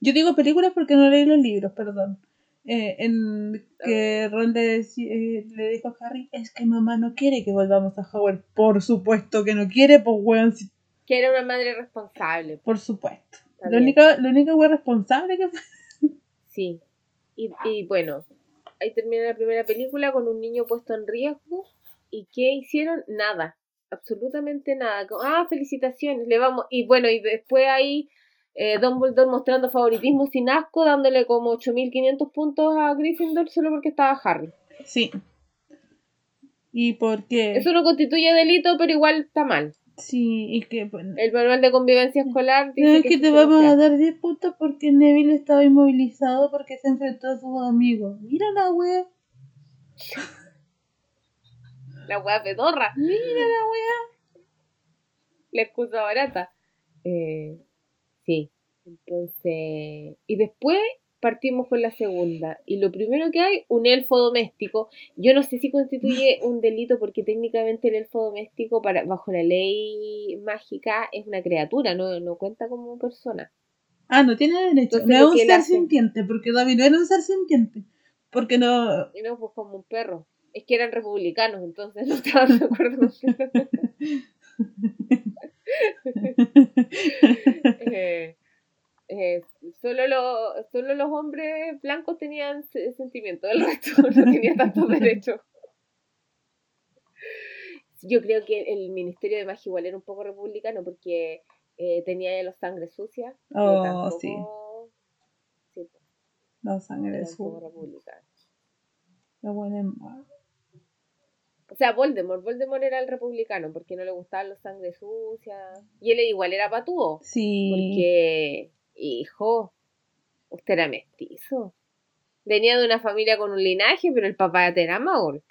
Yo digo películas porque no leí los libros, perdón. Eh, en que Ron le, eh, le dijo a Harry, es que mamá no quiere que volvamos a Howard. Por supuesto que no quiere, pues weón, sí, Que era una madre responsable. por supuesto. Lo bien. único, lo único weón responsable que fue. Sí. Y, y bueno, ahí termina la primera película con un niño puesto en riesgo. ¿Y qué hicieron? Nada. Absolutamente nada. Ah, felicitaciones. Le vamos. Y bueno, y después ahí eh, Dumbledore mostrando favoritismo sin asco, dándole como 8500 puntos a Gryffindor solo porque estaba Harry. Sí. Y porque. Eso no constituye delito, pero igual está mal. Sí, y que. bueno, El manual de convivencia escolar No, dice es que, te vamos a dar 10 puntos porque Neville estaba inmovilizado porque se enfrentó a sus amigos. Mira la wea. La wea pedorra. Mira la wea. la excusa barata. Eh, sí, entonces. Y después partimos con la segunda. Y lo primero que hay, un elfo doméstico. Yo no sé si constituye un delito porque técnicamente el elfo doméstico, para, bajo la ley mágica, es una criatura, no, no cuenta como persona. Ah, no tiene derecho. Entonces no es un ser sintiente, porque David no era un ser sintiente. Porque no. Y no, pues como un perro. Es que eran republicanos, entonces no estaban de acuerdo con Eh, eh, solo, lo- solo los hombres blancos tenían se- sentimiento, el resto no tenía tantos derechos. Yo creo que el Ministerio de Magia igual era un poco republicano porque eh, tenía ya los sangres sucias. y Oh, tampoco- sí. sí, La sangre era de un poco su. republicano. La buena. O sea, Voldemort, Voldemort era el republicano porque no le gustaban los sangres sucias. Y él igual era patúo. Sí. Porque, hijo, usted era mestizo. Venía de una familia con un linaje, pero el papá era Maul.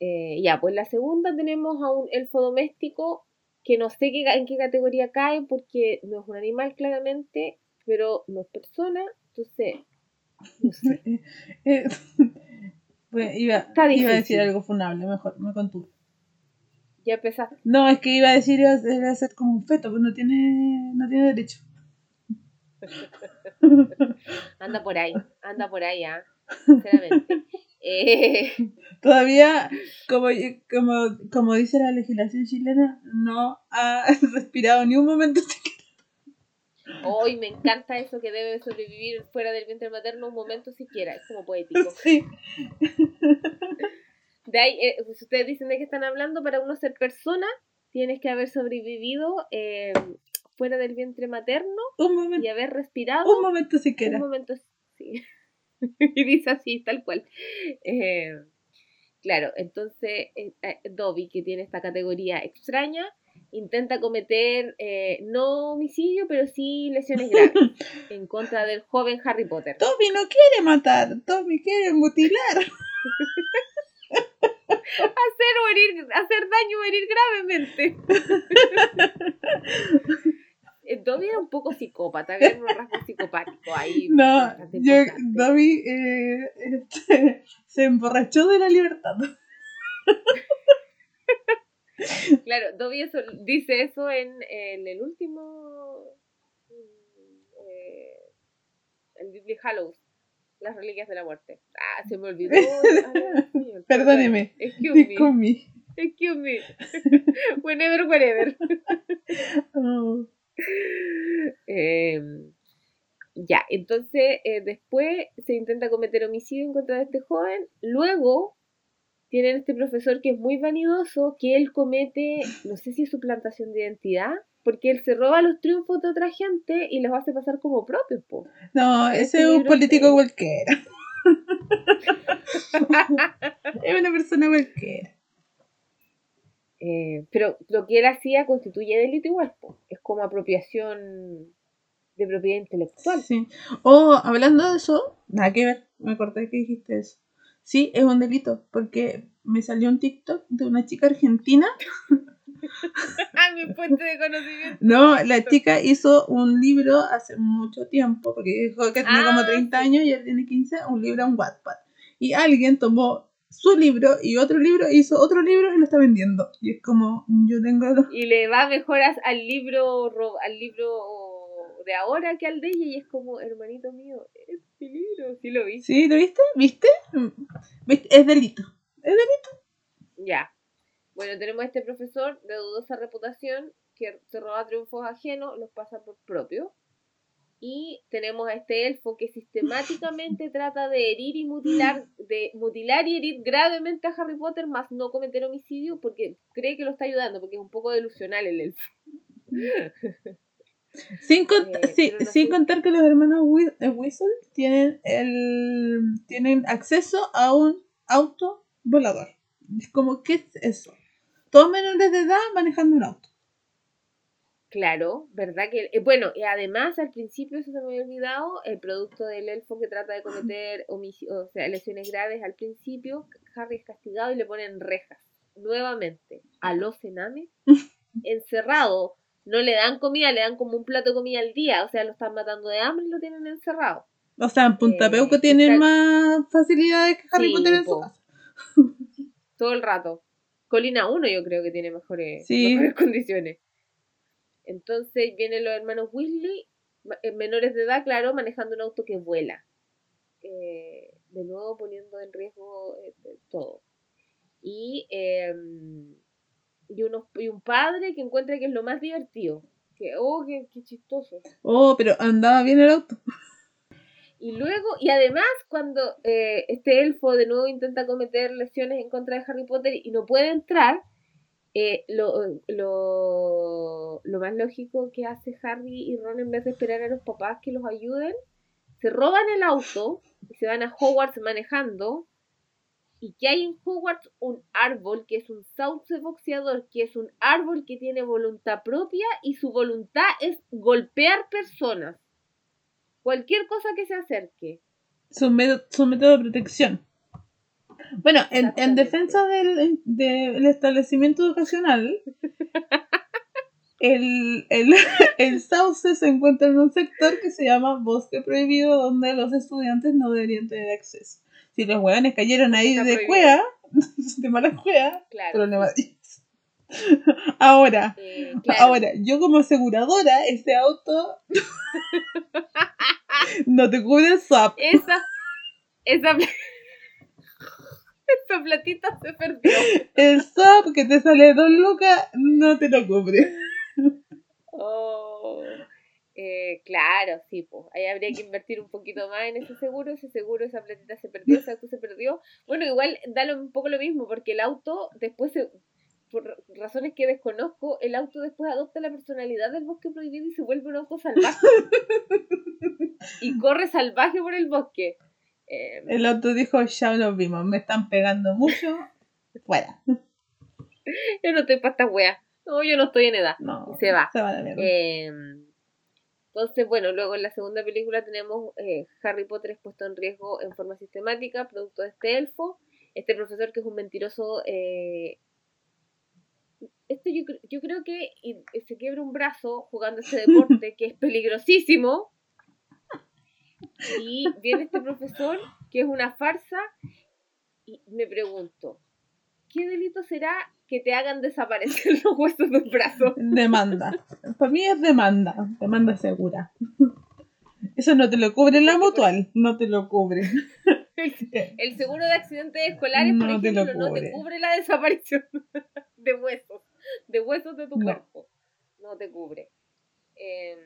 Eh, ya, pues la segunda tenemos a un elfo doméstico que no sé qué, en qué categoría cae porque no es un animal claramente, pero no es persona. Entonces, no sé. Eh, pues iba, a decir algo funable, mejor, me contuve. Ya empezaste. No, es que iba a decir iba a ser como un feto, pero no tiene, no tiene derecho. Anda por ahí, anda por ahí, ¿ah? Sinceramente. Eh, Todavía, como, como, como dice la legislación chilena, no ha respirado ni un momento. Hoy me encanta eso que debe sobrevivir fuera del vientre materno un momento siquiera, es como poético. Sí. De ahí, eh, pues ustedes dicen de qué están hablando, para uno ser persona tienes que haber sobrevivido eh, fuera del vientre materno Un y haber respirado un momento un siquiera. momento, sí. y dice así, tal cual. Eh, claro, entonces eh, eh, Dobby, que tiene esta categoría extraña, intenta cometer eh, no homicidio, pero sí lesiones graves en contra del joven Harry Potter. Tommy no quiere matar, Tommy quiere mutilar. Hacer o herir, hacer daño o herir gravemente. Eh, Dobby era un poco psicópata, había unos rasgos psicopáticos ahí. No, yo. Dobby eh, este, se emborrachó de la libertad. Claro, Dobby eso- dice eso en, en el último. eh, el Hallows, las reliquias de la muerte. Ah, se me olvidó. Perdóneme. Excuse me. Excuse me. Whenever, wherever. Oh, Eh, ya, entonces eh, después se intenta cometer homicidio en contra de este joven. Luego tienen este profesor que es muy vanidoso, que él comete, no sé si es suplantación de identidad, porque él se roba los triunfos de otra gente y los hace pasar como propios. Po. No, Este ese es un político cualquiera. es una persona cualquiera. Eh, pero lo que él hacía constituye delito igual, es como apropiación de propiedad intelectual. Sí. Oh, hablando de eso, nada que ver, me acordé que dijiste eso. Sí, es un delito, porque me salió un TikTok de una chica argentina. ¡Ah, mi fuente de conocimiento! No, la chica hizo un libro hace mucho tiempo, porque dijo que tenía como Ah, 30 años y él tiene 15, un libro en Wattpad. Y alguien tomó su libro y otro libro, hizo otro libro y lo está vendiendo. Y es como, yo tengo los... y le va mejor al libro ro- al libro de ahora que al de ella y es como, hermanito mío, es peligro. ¿Sí lo viste? ¿Sí? ¿Lo viste? ¿Viste? ¿Viste? Es delito. Es delito. Ya. Bueno, tenemos a este profesor de dudosa reputación que se roba triunfos ajenos, los pasa por propio. Y tenemos a este elfo que sistemáticamente trata de herir y mutilar, de mutilar y herir gravemente a Harry Potter, más no cometer homicidio porque cree que lo está ayudando, porque es un poco delusional el elfo. Sin, eh, sí, sin contar que los hermanos eh, Weasel tienen, el, tienen acceso a un auto volador. Es como, ¿qué es eso? Todos menores de edad manejando un auto. Claro, ¿verdad? que eh, Bueno, y además al principio, eso se me había olvidado, el producto del elfo que trata de cometer o sea, lesiones graves al principio, Harry es castigado y le ponen rejas. Nuevamente, a los enames, encerrado. No le dan comida, le dan como un plato de comida al día, o sea, lo están matando de hambre y lo tienen encerrado. O sea, en Punta Peuco eh, tienen más facilidades que Harry Potter en su casa. Todo el rato. Colina 1 yo creo que tiene mejores, mejores condiciones. Entonces vienen los hermanos Weasley, eh, menores de edad, claro, manejando un auto que vuela. Eh, de nuevo poniendo en riesgo eh, todo. Y, em, y, unos, y un padre que encuentra que es lo más divertido. Que, oh, qué, qué chistoso. Oh, pero andaba bien el auto. Y luego, y además, cuando este elfo de nuevo intenta cometer lesiones en contra de Harry Potter y no puede entrar, eh, lo, lo, lo, más lógico que hace Harry y Ron en vez de esperar a los papás que los ayuden, se roban el auto y se van a Hogwarts manejando. Y que hay en Hogwarts un árbol que es un sauce boxeador, que es un árbol que tiene voluntad propia y su voluntad es golpear personas. Cualquier cosa que se acerque. Su, su método de protección. Bueno, en, en defensa del, del, establecimiento educacional, el, el, el, sauce se encuentra en un sector que se llama bosque prohibido, donde los estudiantes no deberían tener acceso. Si los hueones cayeron ahí de cueva, de mala cueva, claro. problema de Ahora, eh, ahora, yo como aseguradora, ese auto no te cubre el SAP. Esa, esa, esta platita se perdió. El SAP que te sale dos lucas no te lo cubre. Oh, eh, claro, sí, pues. Ahí habría que invertir un poquito más en ese seguro. Ese seguro, esa platita se perdió, auto se perdió. Bueno, igual da un poco lo mismo, porque el auto después por razones que desconozco, el auto después adopta la personalidad del bosque prohibido y se vuelve un auto salvaje. y corre salvaje por el bosque. Em, el otro dijo, ya lo vimos, me están pegando mucho, fuera. yo no estoy para esta wea. No, yo no estoy en edad. No, se va. Se va de eh, entonces, bueno, luego en la segunda película tenemos eh, Harry Potter expuesto en riesgo en forma sistemática, producto de este elfo. Este profesor que es un mentiroso. Eh, este yo, yo creo que se quiebra un brazo jugando este deporte que es peligrosísimo y viene este profesor, que es una farsa, y me pregunto, ¿qué delito será que te hagan desaparecer los huesos de un brazo? Demanda. Para mí es demanda, demanda segura. Eso no te lo cubre la mutual, no te lo cubre. El, seguro de accidentes escolares, por ejemplo, no te cubre la desaparición de huesos, de huesos de tu cuerpo. No te cubre. Eh,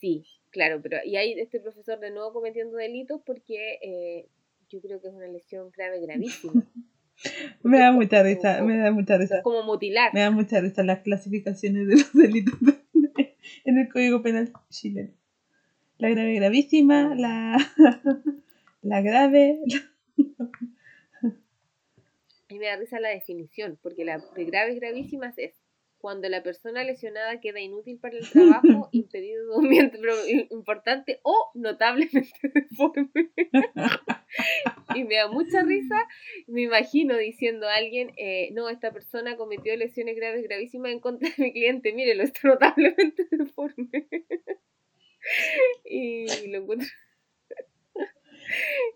Sí, claro, pero y hay este profesor de nuevo cometiendo delitos porque eh, yo creo que es una lesión grave, gravísima. me da mucha risa, me da mucha risa. Como mutilar. Me da mucha risa las clasificaciones de los delitos en el Código Penal chileno. La grave, gravísima, la, la grave. y me da risa la definición, porque la de graves, gravísimas es cuando la persona lesionada queda inútil para el trabajo, impedido de un miembro importante o notablemente deforme. y me da mucha risa, me imagino diciendo a alguien, eh, no, esta persona cometió lesiones graves, gravísimas en contra de mi cliente, mírelo, está notablemente deforme. y lo encuentro...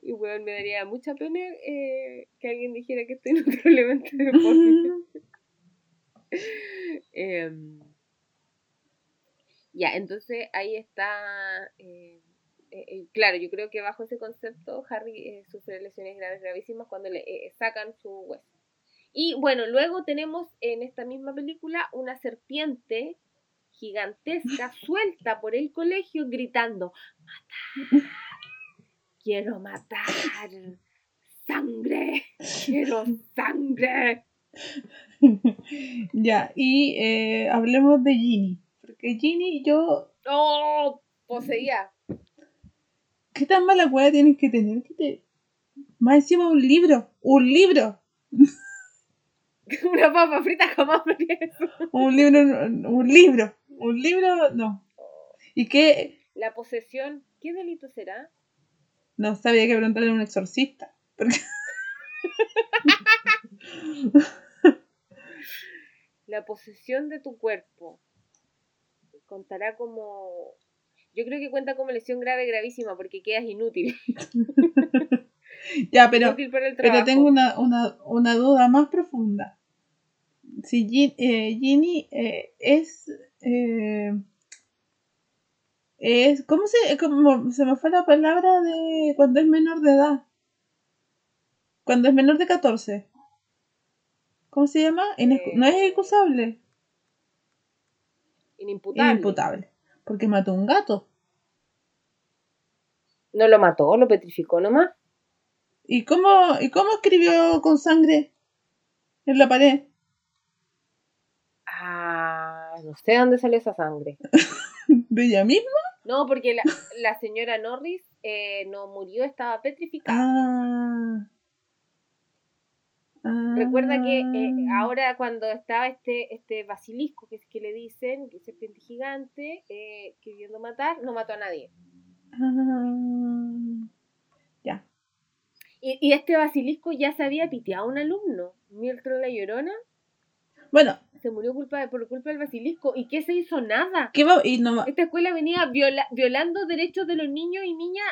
y bueno, me daría mucha pena eh, que alguien dijera que estoy notablemente deforme. Em, Ya, entonces ahí está. eh, eh, eh, claro, yo creo que bajo ese concepto, Harry eh, sufre lesiones graves, gravísimas cuando le eh, sacan su hueso. Y bueno, luego tenemos en esta misma película una serpiente gigantesca suelta por el colegio gritando: ¡Matar! ¡Quiero matar! ¡Sangre! ¡Quiero sangre! ya, y eh, hablemos de Ginny. Porque Ginny, yo. ¡Oh! Poseía. ¿Qué tan mala hueá tienes que tener? que te- Más encima un libro. ¡Un libro! Una papa frita jamás me. Un libro. Un libro. Un libro. No. ¿Y qué? La posesión, ¿qué delito será? No sabía que preguntarle a un exorcista. Porque... La posesión de tu cuerpo contará como. Yo creo que cuenta como lesión grave, gravísima, porque quedas inútil. ya, pero. inútil para el trabajo. Pero tengo una, una, una duda más profunda. Si Gin- eh, Ginny eh, es, eh, es. ¿Cómo se.? Cómo, se me fue la palabra de cuando es menor de edad. Cuando es menor de 14. ¿Cómo se llama? Eh, no es excusable. Inimputable. Inimputable. Porque mató a un gato. No lo mató, lo petrificó nomás. ¿Y cómo, ¿Y cómo escribió con sangre en la pared? Ah, no sé dónde salió esa sangre. ¿De ella misma? No, porque la, la señora Norris eh, no murió, estaba petrificada. Ah. Ah. Recuerda que eh, ahora cuando estaba este, este basilisco, que es que le dicen, que es serpiente gigante, eh, queriendo matar, no mató a nadie. Ah. Ya. Y, y este basilisco ya se había piteado a un alumno, Mirtro la Llorona, Bueno, se murió culpa de- por culpa del basilisco. ¿Y qué se hizo? Nada. ¿qué va? Y no, Esta escuela venía viola- violando derechos de los niños y niñas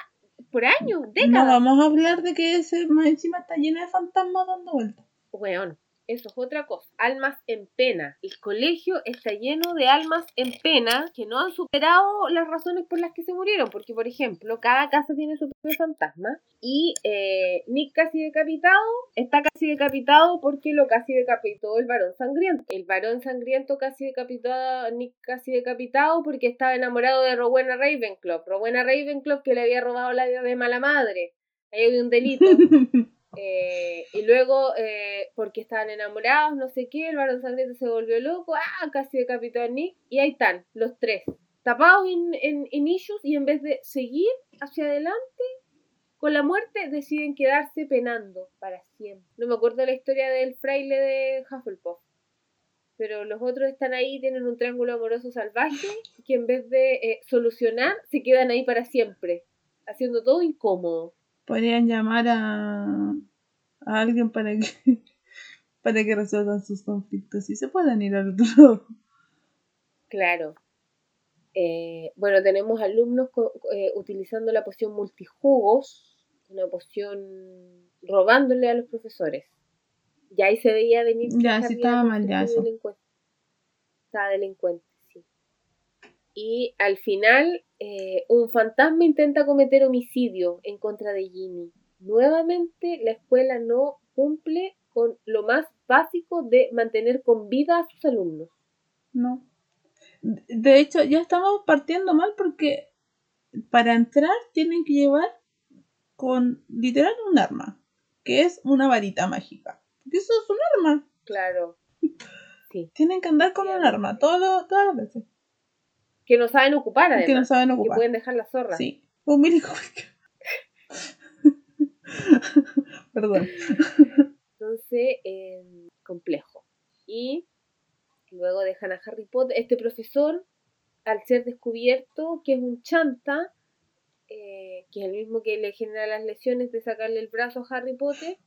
por años, no décadas. vamos a hablar de que ese más encima está lleno de fantasmas dando vueltas. Weón, eso es otra cosa. Almas en pena. El colegio está lleno de almas en pena que no han superado las razones por las que se murieron. Porque, por ejemplo, cada casa tiene su propio fantasma. Y eh, Nick casi decapitado está casi decapitado porque lo casi decapitó el varón sangriento. El varón sangriento casi decapitó a Nick casi decapitado porque estaba enamorado de Rowena Ravenclaw. Rowena Ravenclaw que le había robado la de mala madre. Ahí había un delito. Eh, y luego, eh, porque estaban enamorados, no sé qué, el varón sangriento se volvió loco, ah, casi decapitó a Nick, y ahí están, los tres, tapados en, en, en issues, y en vez de seguir hacia adelante con la muerte, deciden quedarse penando para siempre. No me acuerdo la historia del fraile de Hufflepuff, pero los otros están ahí, tienen un triángulo amoroso salvaje, que en vez de eh, solucionar, se quedan ahí para siempre, haciendo todo incómodo. Podrían llamar a, a alguien para que para que resuelvan sus conflictos y se puedan ir al otro lado. Claro. Eh, bueno, tenemos alumnos co- eh, utilizando la poción multijugos, una poción robándole a los profesores. Ya ahí se veía venir. Ya, sí estaba mal, ya, eso. delincuente. Estaba delincuente, sí. Y al final, eh, un fantasma intenta cometer homicidio en contra de Ginny. Nuevamente, la escuela no cumple con lo más básico de mantener con vida a sus alumnos. No. De hecho, ya estamos partiendo mal porque para entrar tienen que llevar con literal un arma, que es una varita mágica. Porque eso es un arma. Claro. Sí. Tienen que andar con un arma todo, todas las veces. Que no saben ocupar, además. Que no saben que ocupar. pueden dejar la zorra. Sí. Un mini Perdón. Entonces, eh, complejo. Y luego dejan a Harry Potter. Este profesor, al ser descubierto que es un chanta, eh, que es el mismo que le genera las lesiones de sacarle el brazo a Harry Potter,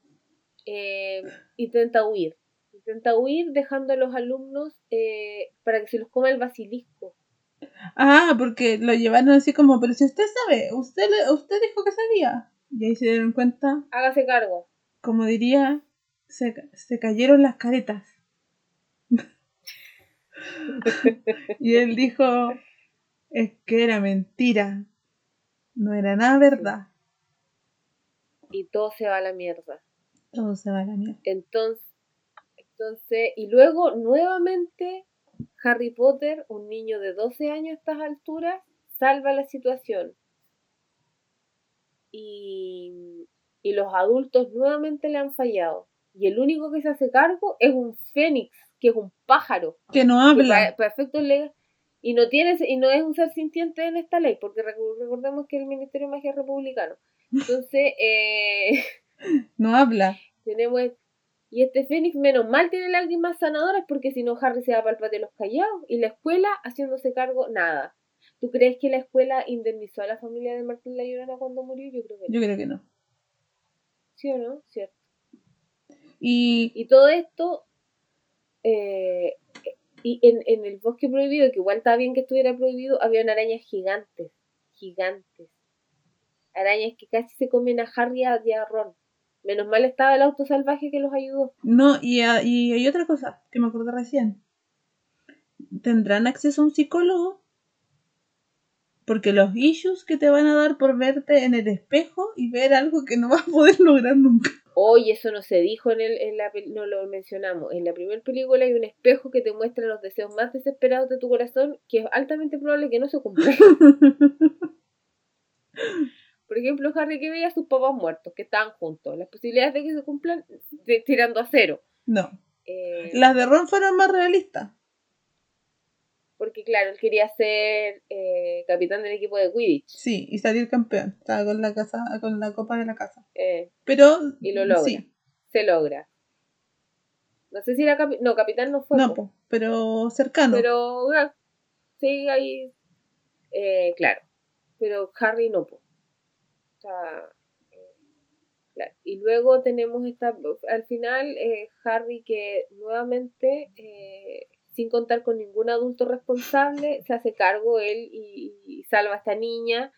eh, intenta huir. Intenta huir dejando a los alumnos eh, para que se los coma el basilisco. Ah, porque lo llevaron así como, pero si usted sabe, usted, usted dijo que sabía. Y ahí se dieron cuenta, Hágase cargo. como diría, se, se cayeron las caretas. y él dijo, Es que era mentira. No era nada verdad. Y todo se va a la mierda. Todo se va a la mierda. Entonces, entonces, y luego nuevamente Harry Potter, un niño de 12 años a estas alturas, salva la situación. Y, y los adultos nuevamente le han fallado. Y el único que se hace cargo es un fénix, que es un pájaro. Que no habla. perfecto le- y no tiene y no es un ser sintiente en esta ley, porque recordemos que el Ministerio de Magia es republicano. Entonces, eh, No habla. tenemos y este Fénix menos mal tiene lágrimas sanadoras porque si no Harry se va para el patio de los callados y la escuela haciéndose cargo nada. ¿Tú crees que la escuela indemnizó a la familia de Martín La Llorona cuando murió? Yo creo que no. Yo creo que no. ¿Sí o no? Cierto. Y Y todo esto, eh, y en, en el bosque prohibido, que igual está bien que estuviera prohibido, habían arañas gigantes, gigantes. Arañas que casi se comen a Harry y a Ron. Menos mal estaba el auto salvaje que los ayudó. no, y, a- y hay otra cosa que me acordé recién. ¿Tendrán acceso a un psicólogo? Porque los issues que te van a dar por verte en el espejo y ver algo que no vas a poder lograr nunca. Oye, eso no se dijo en, el, en la no lo mencionamos. En la primera película hay un espejo que te muestra los deseos más desesperados de tu corazón, que es altamente probable que no se cumplan. Por ejemplo, Harry que veía a sus papás muertos, que estaban juntos. Las posibilidades de que se cumplan de- tirando a cero. No. Eh, Las de Ron fueron más realistas. Porque claro, él quería ser eh, capitán del equipo de Quidditch. Sí, y salir campeón. Estaba con la casa, con la copa de la casa. Eh, Pero y lo logra. sí, Se logra. No sé si era capitán. No, capitán no fue. no, po. po, pero cercano. Pero ah, sí, ahí. eh, claro. Pero Harry no, po. Sea. eh. Y luego tenemos esta. Al final, eh, Harry que nuevamente, eh, sin contar con ningún adulto responsable, se hace cargo él y, salva a esta niña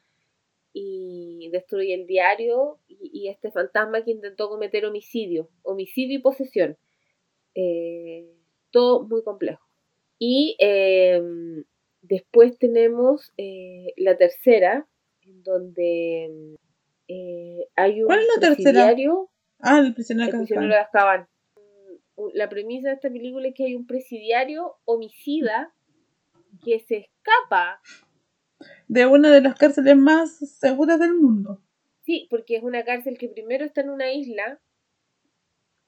y destruye el diario y, este fantasma que intentó cometer homicidio, homicidio y posesión. Eh, todo muy complejo. Y eh, después tenemos la tercera, en donde eh, hay un ¿Cuál es la tercera? Ah, el prisionero el de prisionero Azkaban. de Azkaban. Mm, La premisa de esta película es que hay un presidiario homicida que se escapa De una de las cárceles más seguras del mundo. Sí, porque es una cárcel que primero está en una isla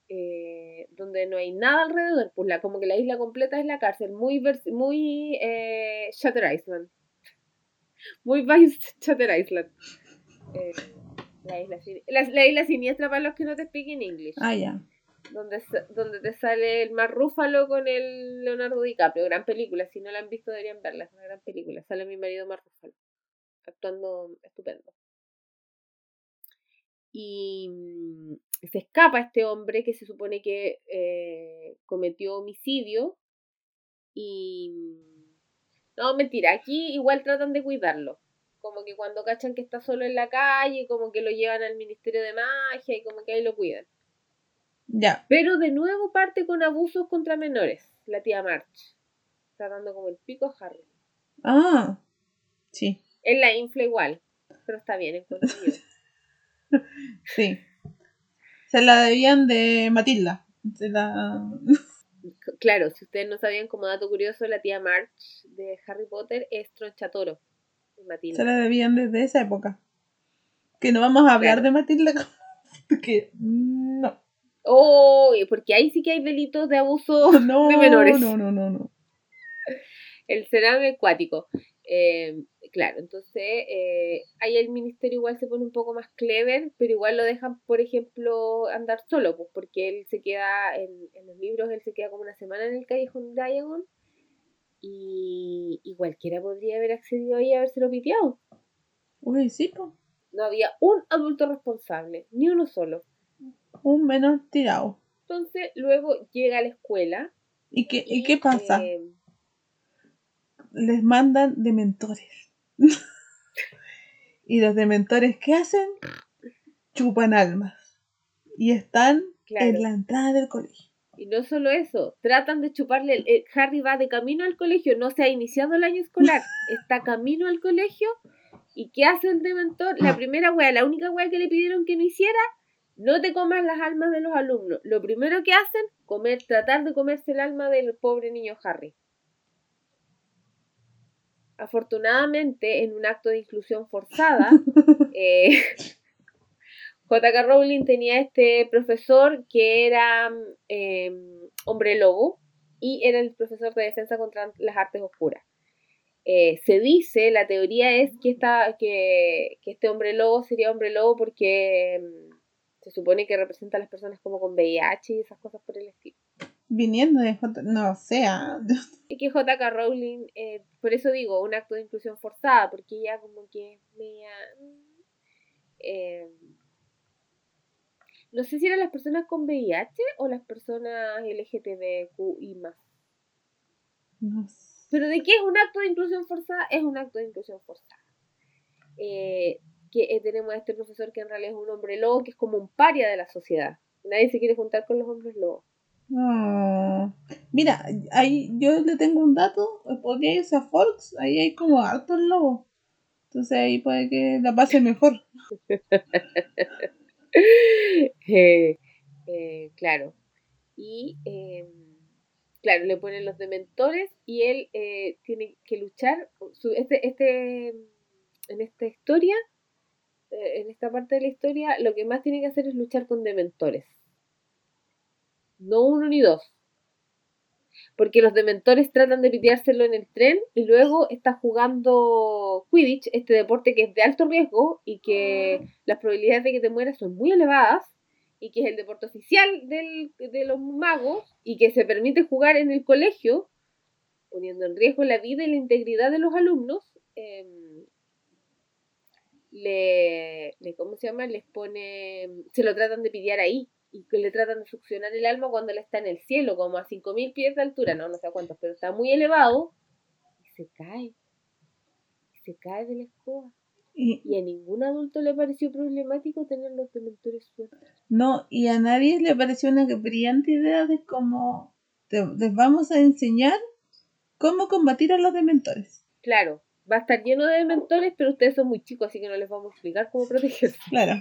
eh, donde no hay nada alrededor, pues la, como que la isla completa es la cárcel, muy muy eh, Shutter Island, muy Vice Shutter Island. Eh, la, isla, la, la isla siniestra para los que no te speaking English, Ah, ya. donde, donde te sale el mar Rúfalo con el Leonardo DiCaprio, gran película, si no la han visto deberían verla, es una gran película, sale mi marido Mar Rúfalo, actuando estupendo. Y mm, se escapa este hombre que se supone que eh, cometió homicidio y mm, no mentira. Aquí igual tratan de cuidarlo como que cuando cachan que está solo en la calle como que lo llevan al ministerio de magia y como que ahí lo cuidan Ya. pero de nuevo parte con abusos contra menores la tía March tratando como el pico a Harry Ah, sí, él la infla igual pero está bien encuentro yo. sí. Se la debían de Matilda. Se la... Claro, si ustedes no sabían, como dato curioso, la tía March de Harry Potter es Tronchatoro Matilda. Se la debían desde esa época. Que no vamos a hablar Claro. de Matilda porque no. Oh, porque ahí sí que hay delitos de abuso No, de menores. no, no, no, no. El cerame acuático. Eh, claro, entonces eh, ahí el ministerio igual se pone un poco más clever, pero igual lo dejan, por ejemplo, andar solo, pues porque él se queda, en, en los libros, él se queda como una semana en el callejón Diagon y, y cualquiera podría haber accedido ahí a habérselo piteado. Uy, sí, po. No había un adulto responsable, ni uno solo. Un menor tirado. Entonces, luego llega a la escuela. ¿Y qué, ¿y qué pasa? eh, Les mandan dementores. y los dementores, ¿qué hacen? Chupan almas. Y están claro, en la entrada del colegio. Y no solo eso, tratan de chuparle. El, el- Harry va de camino al colegio, no se ha iniciado el año escolar, está camino al colegio. ¿Y qué hace el dementor? La primera wea, la única wea que le pidieron que no hiciera, no te comas las almas de los alumnos. Lo primero que hacen, comer, tratar de comerse el alma del pobre niño Harry. Afortunadamente, en un acto de inclusión forzada, eh, J.K. Rowling tenía este profesor que era eh, hombre lobo y era el profesor de defensa contra las artes oscuras. Eh, se dice, la teoría es que, esta, que, que este hombre lobo sería hombre lobo porque mm, se supone que representa a las personas como con VIH y esas cosas por el estilo. Viniendo de J- no, o sea, Y que J.K. Rowling, eh, por eso digo, un acto de inclusión forzada, porque ella como que es media... no sé si eran las personas con VIH o las personas LGTBQI más. no sé. Pero de qué es un acto de inclusión forzada, es un acto de inclusión forzada. Eh, que eh, tenemos a este profesor que en realidad es un hombre lobo, que es como un paria de la sociedad. Nadie se quiere juntar con los hombres lobos. No. Mira, ahí yo le tengo un dato, podría irse a Fox, ahí hay como hartos lobos. Entonces ahí puede que la pase mejor. Eh, eh, claro. Y eh, claro, le ponen los dementores y él eh, tiene que luchar. Su, este, este, en esta historia, en esta parte de la historia, lo que más tiene que hacer es luchar con dementores. No uno ni dos. Porque los dementores tratan de piteárselo en el tren y luego está jugando Quidditch, este deporte que es de alto riesgo y que las probabilidades de que te mueras son muy elevadas y que es el deporte oficial del- de los magos y que se permite jugar en el colegio, poniendo en riesgo la vida y la integridad de los alumnos, em, le, le- ¿cómo se llama? Les pone, se lo tratan de pitear ahí y que le tratan de succionar el alma cuando él está en el cielo, como a 5.000 pies de altura, no, no sé cuántos, pero está muy elevado y se cae, y se cae de la escoba. Y, Y a ningún adulto le pareció problemático tener los dementores sueltos. no, y a nadie le pareció una brillante idea de cómo te- les vamos a enseñar cómo combatir a los dementores. Claro, va a estar lleno de dementores, pero ustedes son muy chicos, así que no les vamos a explicar cómo protegerse. Claro.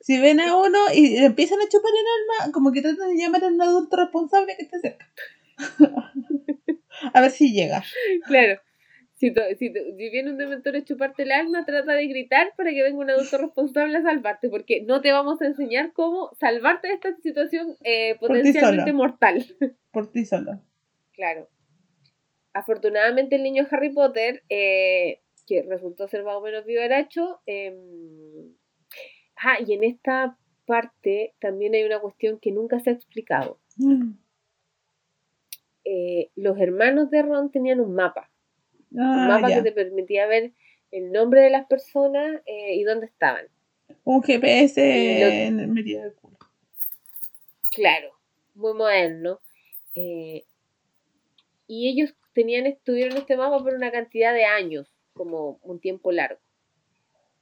Si ven a uno y le empiezan a chupar el alma, como que tratan de llamar a un adulto responsable que esté cerca. a ver si llega. Claro. Si, to- si, to- si viene un dementor a chuparte el alma, trata de gritar para que venga un adulto responsable a salvarte, porque no te vamos a enseñar cómo salvarte de esta situación eh, potencialmente mortal. Por ti solo. Claro. Afortunadamente el niño Harry Potter, eh, que resultó ser más o menos vivaracho, eh, ah, y en esta parte también hay una cuestión que nunca se ha explicado. Mm. Eh, los hermanos de Ron tenían un mapa, un Ah, mapa ya. que te permitía ver el nombre de las personas eh, y dónde estaban. Un GPS lo- en el medio del culo. Claro, muy moderno. Eh, y ellos tenían, tuvieron este mapa por una cantidad de años, como un tiempo largo.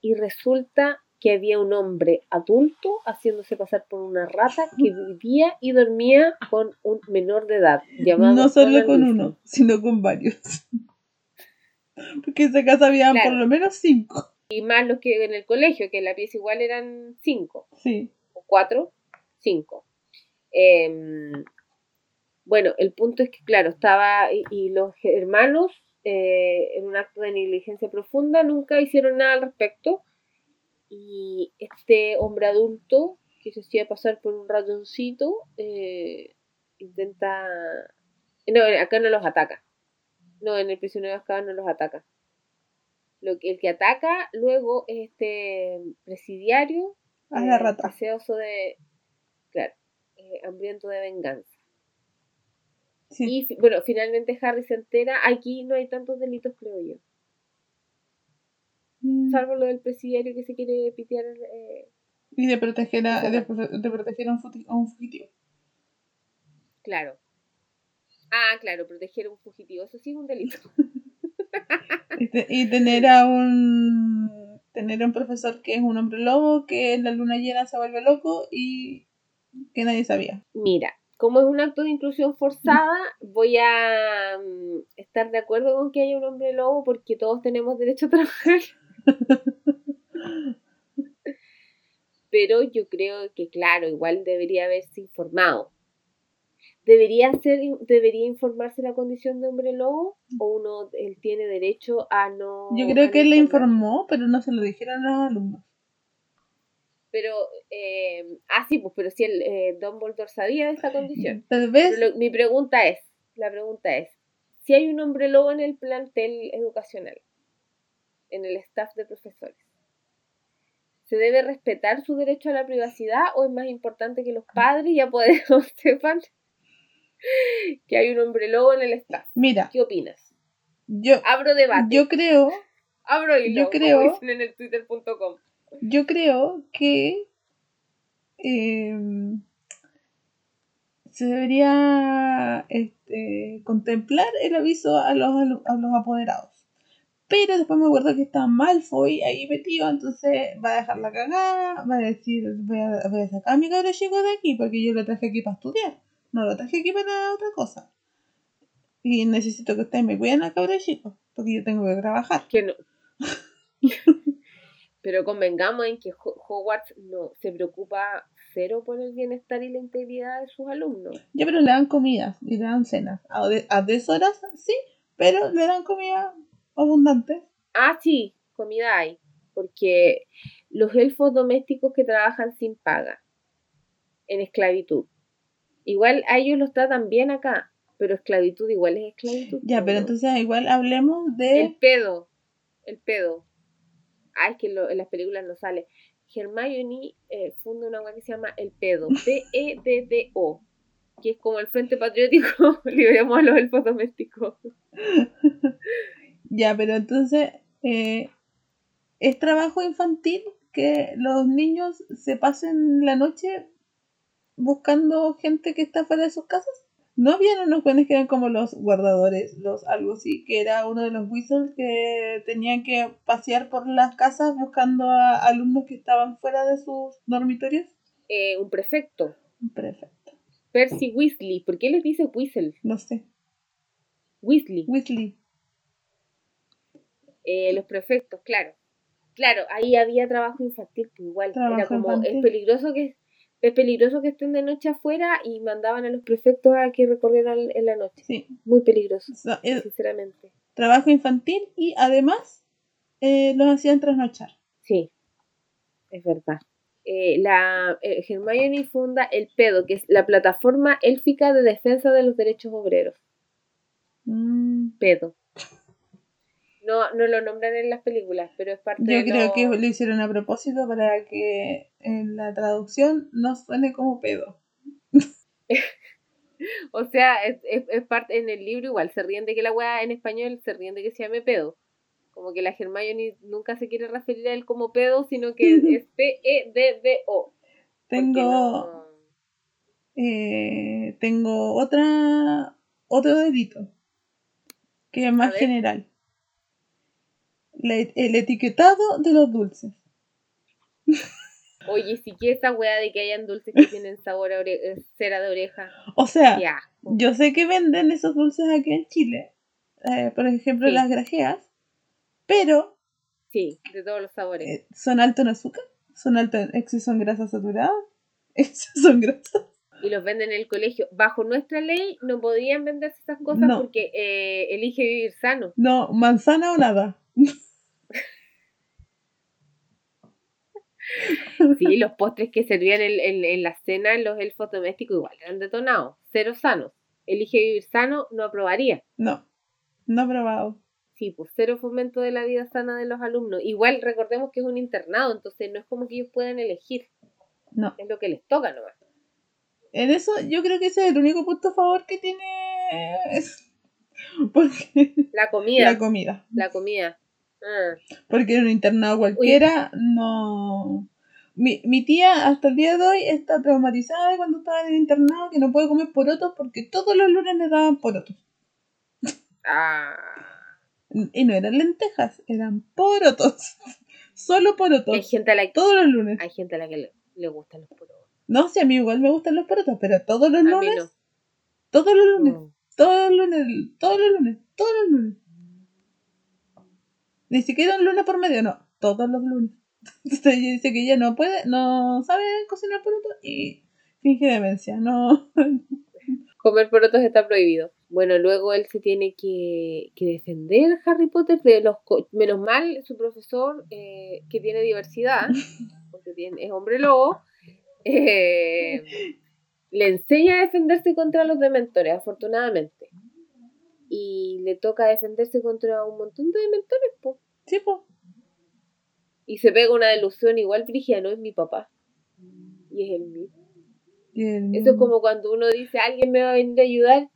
Y resulta que había un hombre adulto haciéndose pasar por una rata que vivía y dormía con un menor de edad llamado No solo con uno, sino con varios. Porque en esa casa había Claro. por lo menos cinco. Y más los que en el colegio, que en la pieza igual eran cinco. Sí. o cuatro, cinco. Em, bueno, el punto es que, claro, estaba, y, y los hermanos, eh, en un acto de negligencia profunda, nunca hicieron nada al respecto. Y este hombre adulto, que se hacía pasar por un ratoncito, eh, intenta... No, acá no los ataca. No, en el prisionero de Azkaban no los ataca. Lo que, el que ataca luego es este presidiario A la eh, rata. deseoso de, claro, eh, hambriento de venganza. Sí. Y bueno, finalmente Harry se entera, aquí no hay tantos delitos, creo yo, Mm. salvo lo del presidiario que se quiere pitear. eh, Y de proteger a, de, de proteger a un, futi- a un fugitivo. claro. Ah, claro, proteger a un fugitivo, eso sí es un delito. Y tener a un tener a un profesor que es un hombre lobo que en la luna llena se vuelve loco y que nadie sabía. Mira, como es un acto de inclusión forzada, voy a mm, estar de acuerdo con que haya un hombre lobo porque todos tenemos derecho a trabajar. Pero yo creo que, claro, igual debería haberse informado. ¿Debería, ser, ¿Debería informarse la condición de hombre lobo? ¿O uno él tiene derecho a no.? Yo creo que él le informó, pero no se lo dijeron a los alumnos. Pero, eh, ah, sí, pues, pero si el eh, Dumbledore sabía de esta condición. Tal vez. Lo- mi pregunta es, la pregunta es, si hay un hombre lobo en el plantel educacional, en el staff de profesores, ¿se debe respetar su derecho a la privacidad o es más importante que los padres y apoderados sepan que hay un hombre lobo en el staff? Mira, ¿Qué opinas? yo, Abro debate, yo creo, abro hilo, yo creo- como dicen en el twitter.com. yo creo que em, se debería este, contemplar el aviso a los, a los apoderados. Pero después me acuerdo que está Malfoy ahí metido, entonces va a dejar la cagada, va a decir, voy a, voy a sacar a mi cabro chico de aquí porque yo lo traje aquí para estudiar, no lo traje aquí para otra cosa. Y necesito que ustedes me cuiden al cabro chico, porque yo tengo que trabajar. Que no. Pero convengamos en que Ho- Hogwarts no se preocupa cero por el bienestar y la integridad de sus alumnos. Ya, pero le dan comidas y le dan cenas. A, de- a deshoras, sí, pero le dan comida abundante. Ah, sí, comida hay. Porque los elfos domésticos que trabajan sin paga, en esclavitud, igual a ellos los tratan bien acá, pero esclavitud igual es esclavitud. Ya, pero entonces igual hablemos El de... pedo, el pedo. Es que lo- en las películas no sale. Hermione eh, funda una web que se llama El Pedo, P-E-D-D-O, que es como el Frente Patriótico, liberemos a los elfos domésticos. Ya, pero entonces eh, es trabajo infantil que los niños se pasen la noche buscando gente que está fuera de sus casas. ¿No habían unos buenos que eran como los guardadores, los algo así, que era uno de los whistles que tenían que pasear por las casas buscando a alumnos que estaban fuera de sus dormitorios? Eh, un prefecto, Perfecto. Percy Weasley. ¿Por qué les dice Whistle? No sé. Weasley. Weasley. Eh, los prefectos, claro. Claro, ahí había trabajo infantil, pues igual. Era como, infantil. es peligroso que es peligroso que estén de noche afuera y mandaban a los prefectos a que recorrieran en la noche. Sí. Muy peligroso, es sinceramente. trabajo infantil y además eh, los hacían trasnochar. Sí, es verdad. Eh, la eh, Hermione funda el PEDO, que es la plataforma élfica de defensa de los derechos obreros. Mm, PEDO. No, no lo nombran en las películas, pero es parte Yo de creo lo- que lo hicieron a propósito para que en la traducción no suene como pedo. O sea, es, es- es parte en el libro igual, se ríen de que la weá en español se ríen de que se llame pedo. Como que la Hermione nunca se quiere referir a él como pedo, sino que es, P-E-D-D-O. Tengo, no- eh, tengo otra otro delito que es más general. La et- el etiquetado de los dulces. Oye, si que esa weá de que hayan dulces que tienen sabor a eh, cera de oreja. O sea, yo sé que venden esos dulces aquí en Chile, eh, por ejemplo Sí. las grajeas, pero Sí, de todos los sabores. eh, son altos en azúcar, son altos en exceso en grasas saturadas, exceso en grasas. Y los venden en el colegio. Bajo nuestra ley no podían venderse esas cosas No. porque eh, elige vivir sano. No, manzana o nada. Sí, los postres que servían en, en, en la cena en los elfos domésticos igual eran detonados. Cero sanos. Elige vivir sano, no aprobaría. No, no he probado. Sí, pues cero fomento de la vida sana de los alumnos. Igual recordemos que es un internado, entonces no es como que ellos puedan elegir. No. Es lo que les toca nomás. En eso yo creo que ese es el único punto a favor que tiene porque La comida. la La, comida. Porque en un internado cualquiera no... Mi, mi tía hasta el día de hoy está traumatizada de cuando estaba en el internado que no puede comer porotos porque todos los lunes le daban porotos. Ah. Y no eran lentejas, eran porotos. Solo Hay porotos. gente a la que Todos los lunes. hay gente a la que le, le gustan los porotos. No, sí, a mí igual me gustan los porotos, pero todos los A lunes, no. todos los lunes, No. todos los lunes, todos los lunes, todos los lunes. Ni siquiera un lunes por medio, no, todos los lunes. Entonces ella dice que ella no puede, no sabe cocinar porotos y finge demencia, no. Comer porotos está prohibido. Bueno, luego él se tiene que, que defender Harry Potter de los... Menos mal, su profesor, eh, que tiene diversidad, porque tiene, es hombre lobo, eh, le enseña a defenderse contra los dementores, afortunadamente. Y le toca defenderse contra un montón de dementores, po. Sí, po. Y se pega una delusión igual, Brigia, no es mi papá. Y es el mío. Eso es como cuando uno dice, alguien me va a venir a ayudar.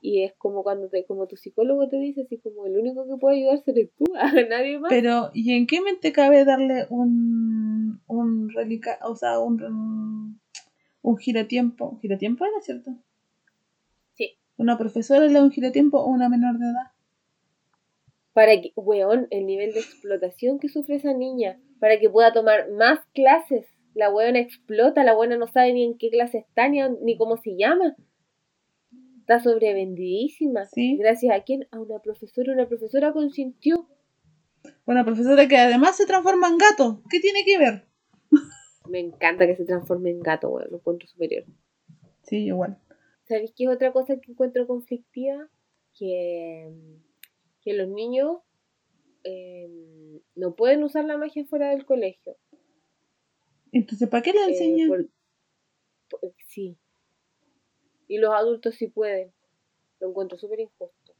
Y es como cuando te, como tu psicólogo te dice, así como el único que puede ayudar eres tú, a nadie más. Pero, ¿y en qué mente cabe darle un, un relica, o sea, un, un, un giratiempo? ¿Giratiempo era cierto? ¿Una profesora le da un giratiempo o una menor de edad? Para que, weón, el nivel de explotación que sufre esa niña, para que pueda tomar más clases. La weona explota, la buena no sabe ni en qué clase está, ni, ni cómo se llama. Está sobrevendidísima. Sí. Gracias a quién? A una profesora. Una profesora consintió. Una profesora que además se transforma en gato. ¿Qué tiene que ver? Me encanta que se transforme en gato, weón. Lo encuentro superior. Sí, igual. ¿Sabéis qué es otra cosa que encuentro conflictiva? Que, que los niños eh, no pueden usar la magia fuera del colegio. Entonces, ¿para qué le Eh, enseñan? por- por- sí. Y los adultos sí pueden. Lo encuentro súper injusto.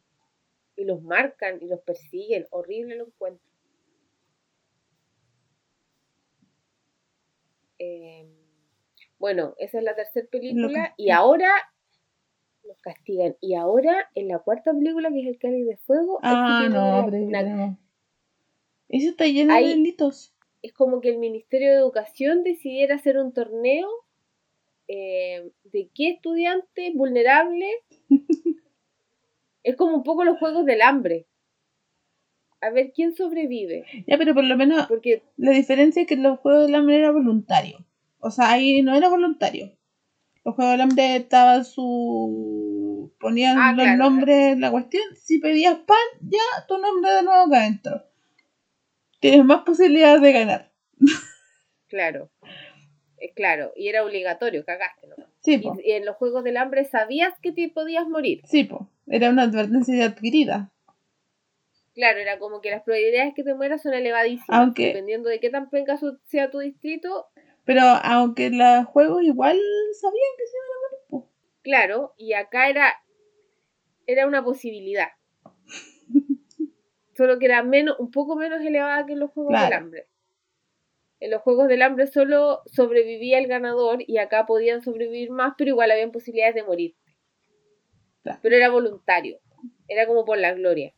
Y los marcan y los persiguen. Horrible lo encuentro. Eh, bueno, esa es la tercera película. Y ahora los castigan. Y ahora, en la cuarta película, que es El Cáliz de Fuego, Ah, tienen no, pero una-. Eso está lleno Ahí- de delitos. es como que el Ministerio de Educación decidiera hacer un torneo eh, de qué estudiante vulnerable es como un poco los juegos del hambre. A ver quién sobrevive. Ya, pero por lo menos Porque, la diferencia es que los Juegos del Hambre era voluntario. O sea, ahí no era voluntario. Los Juegos del Hambre estaba su... Ponían Ah, los claro. nombres en la cuestión. Si pedías pan, ya tu nombre de nuevo acá adentro. Tienes más posibilidades de ganar. claro, eh, claro, y era obligatorio, cagaste, ¿no? Sí, Y, y en los juegos del hambre sabías que te podías morir. Sí, po. Era una advertencia adquirida. Claro, era como que las probabilidades que te mueras son elevadísimas. Aunque- Dependiendo de qué tan penca sea tu distrito, Pero aunque los juegos igual sabían que se iban a morir, po. Claro, y acá era, era una posibilidad. Solo que era menos, un poco menos elevada que en los Juegos Claro. del Hambre. En los Juegos del Hambre solo sobrevivía el ganador y acá podían sobrevivir más, pero igual habían posibilidades de morir. Claro. Pero era voluntario. Era como por la gloria.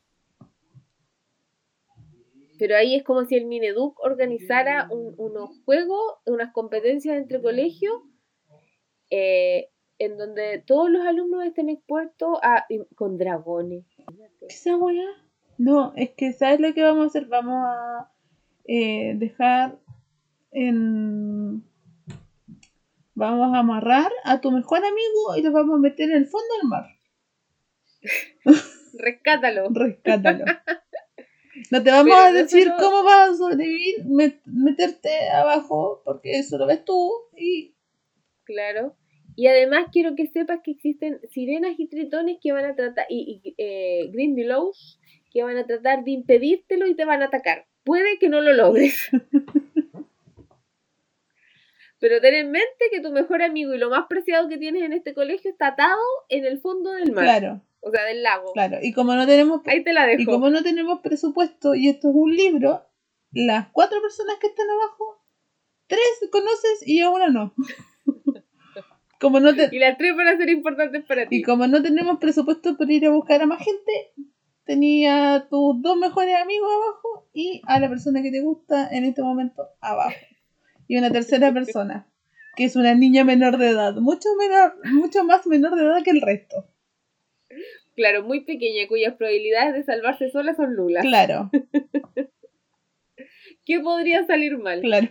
Pero ahí es como si el Mineduc organizara un- unos juegos, unas competencias entre colegios, eh, en donde todos los alumnos estén expuestos a, con dragones. No, es que ¿sabes lo que vamos a hacer? Vamos a eh, dejar en... Vamos a amarrar a tu mejor amigo y lo vamos a meter en el fondo del mar. Rescátalo. Rescátalo. No te vamos Pero a decir cómo vas a sobrevivir, met- meterte abajo, porque eso lo ves tú y... Claro. Y además quiero que sepas que existen sirenas y tritones que van a tratar, y, y eh, Grindylows, que van a tratar de impedírtelo y te van a atacar. Puede que no lo logres. Pero ten en mente que tu mejor amigo y lo más preciado que tienes en este colegio está atado en el fondo del mar. Claro, O sea, del lago. claro. Y como no tenemos Ahí te la dejo. Y como no tenemos presupuesto y esto es un libro, las cuatro personas que están abajo, tres conoces y a una no. como no te- Y las tres van a ser importantes para ti. y como no tenemos presupuesto para ir a buscar a más gente, tenía a tus dos mejores amigos abajo y a la persona que te gusta en este momento abajo. Y una tercera persona, que es una niña menor de edad, mucho menor, mucho más menor de edad que el resto. Claro, muy pequeña, cuyas probabilidades de salvarse sola son nulas. Claro, ¿Qué podría salir mal? claro.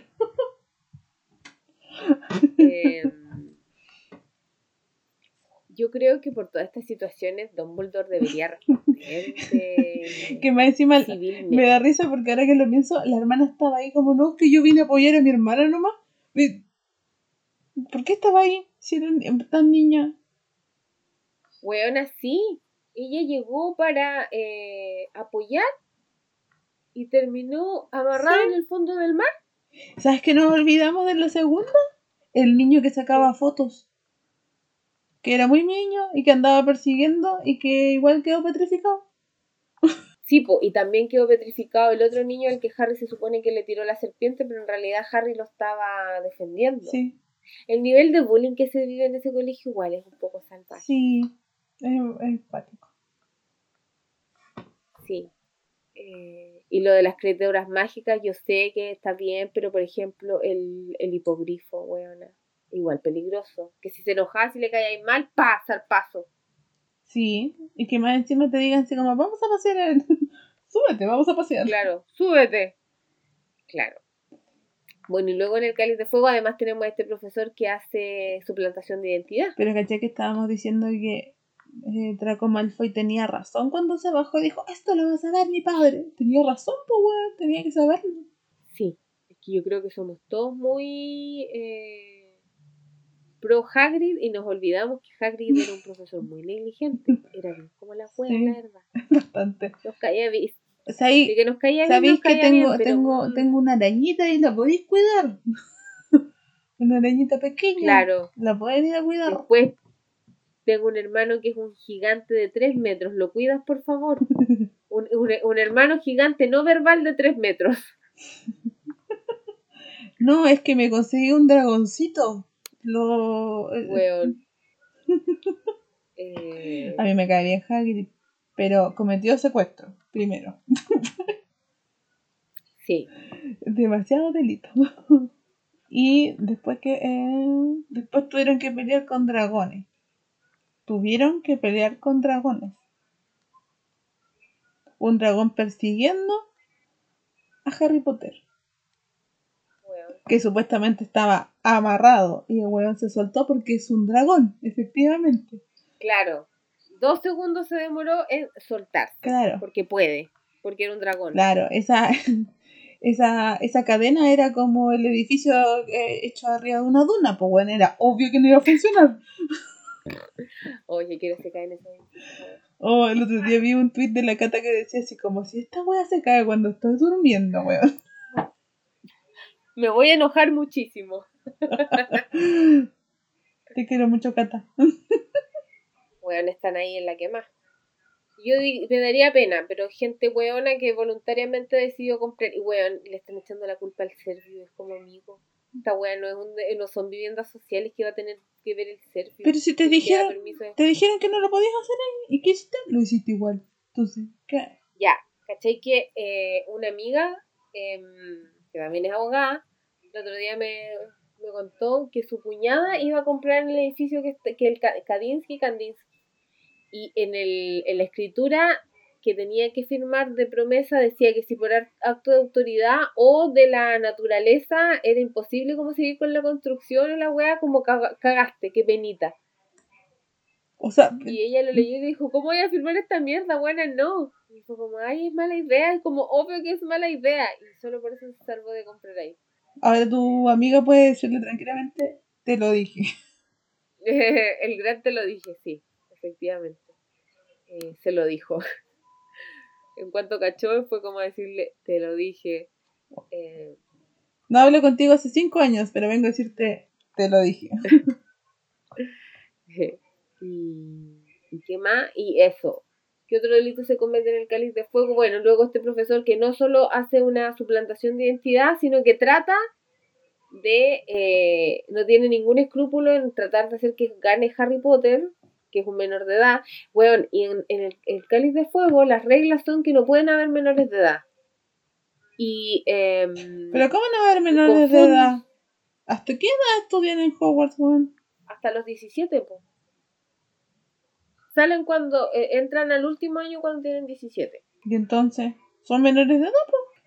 Eh, yo creo que por todas estas situaciones Dumbledore debería responder de- Que más encima civilmente. me da risa porque ahora que lo pienso, la hermana estaba ahí como, no, que yo vine a apoyar a mi hermana nomás. ¿Por qué estaba ahí si era tan niña? Weona, sí. Ella llegó para eh, apoyar y terminó amarrada Sí. en el fondo del mar. ¿Sabes que nos olvidamos de la segunda? El niño que sacaba fotos. Que era muy niño y que andaba persiguiendo y que igual quedó petrificado. Sí, po, y también quedó petrificado el otro niño al que Harry se supone que le tiró la serpiente, pero en realidad Harry lo estaba defendiendo. Sí, El nivel de bullying que se vive en ese colegio igual es un poco salvaje. sí. Es, es pático. Sí. Eh, y lo de las criaturas mágicas, yo sé que está bien, pero por ejemplo, el, el hipogrifo, weona, igual peligroso. Que si se enoja, si le cae mal, pasa al paso. Sí, y que más encima te digan así como, vamos a pasear. Súbete, vamos a pasear. Claro, súbete. Claro. Bueno, y luego en el cáliz de fuego, además tenemos a este profesor que hace suplantación de identidad. Pero caché que estábamos diciendo que eh, Draco Malfoy tenía razón cuando se bajó y dijo, esto lo va a saber mi padre. Tenía razón, pues weón, tenía que saberlo. Sí, es que yo creo que somos todos muy eh, pro Hagrid y nos olvidamos que Hagrid era un profesor muy negligente. Era bien como la wea, Sí. la verdad. Bastante. Nos caía bien. O sea, ahí- que nos caía ¿Sabéis que tengo, bien, pero, tengo, tengo una arañita y la podéis cuidar? una arañita pequeña. Claro. La podéis ir a cuidar. Después tengo un hermano que es un gigante de 3 metros. ¿Lo cuidas, por favor? Un, un- un hermano gigante no verbal de 3 metros. No, es que me conseguí un dragoncito. Lo... eh, Weón. Eh, A mí me cae bien Hagrid, pero cometió secuestro, primero. sí. Demasiado delito. y después que eh, después tuvieron que pelear con dragones. Tuvieron que pelear con dragones. Un dragón persiguiendo a Harry Potter, que supuestamente estaba amarrado y el weón se soltó porque es un dragón, efectivamente. Claro. Dos segundos se demoró en soltarse. Claro. Porque puede. Porque era un dragón. Claro, esa, esa, esa cadena era como el edificio eh, hecho arriba de una duna, pues bueno, era obvio que no iba a funcionar. Oye, quiero que se cae en ese. Oh, el otro día vi un tuit de la cata que decía así como si esta wea se cae cuando estoy durmiendo, weón. Me voy a enojar muchísimo. Te quiero mucho, Cata. Weón, están ahí en la que más. Yo me daría pena, pero gente weona que voluntariamente decidió comprar. Y weón, le están echando la culpa al servio. Es como amigo. Esta wea no, es un, no son viviendas sociales que va a tener que ver el servio. Pero si te dijeron, de- te dijeron que no lo podías hacer ahí, ¿y qué hiciste? Lo hiciste igual. Entonces, ¿qué? Ya, ¿cachai? Que eh, una amiga, em, que también es abogada, el otro día me, me contó que su cuñada iba a comprar el edificio que, que el Ka- Kadinsky, Kandinsky. Y en, el, en la escritura que tenía que firmar de promesa decía que si por acto de autoridad o de la naturaleza era imposible como seguir con la construcción o la wea, como caga- cagaste, qué penita. O sea, Y ella lo leyó y dijo, ¿cómo voy a firmar esta mierda? Buena, no. Y fue como, ay, es mala idea, es como obvio que es mala idea. Y solo por eso se salvó de comprar ahí. ahora tu amiga puede decirle tranquilamente, te lo dije. El gran te lo dije, sí, efectivamente. Eh, se lo dijo. En cuanto cachó, fue como decirle, te lo dije. Eh, No hablo contigo hace cinco años, pero vengo a decirte, te lo dije. y, ¿y qué más? Y eso. ¿Qué otro delito se comete en el cáliz de fuego? Bueno, luego este profesor que no solo hace una suplantación de identidad, sino que trata de... eh, no tiene ningún escrúpulo en tratar de hacer que gane Harry Potter, que es un menor de edad. Bueno, y en, en el, el cáliz de fuego las reglas son que no pueden haber menores de edad. Y... em, Pero ¿cómo no haber menores de edad? ¿Hasta qué edad estudian en Hogwarts, weón? hasta los 17, pues. Salen cuando eh, entran al último año cuando tienen 17. Y entonces, ¿son menores de edad?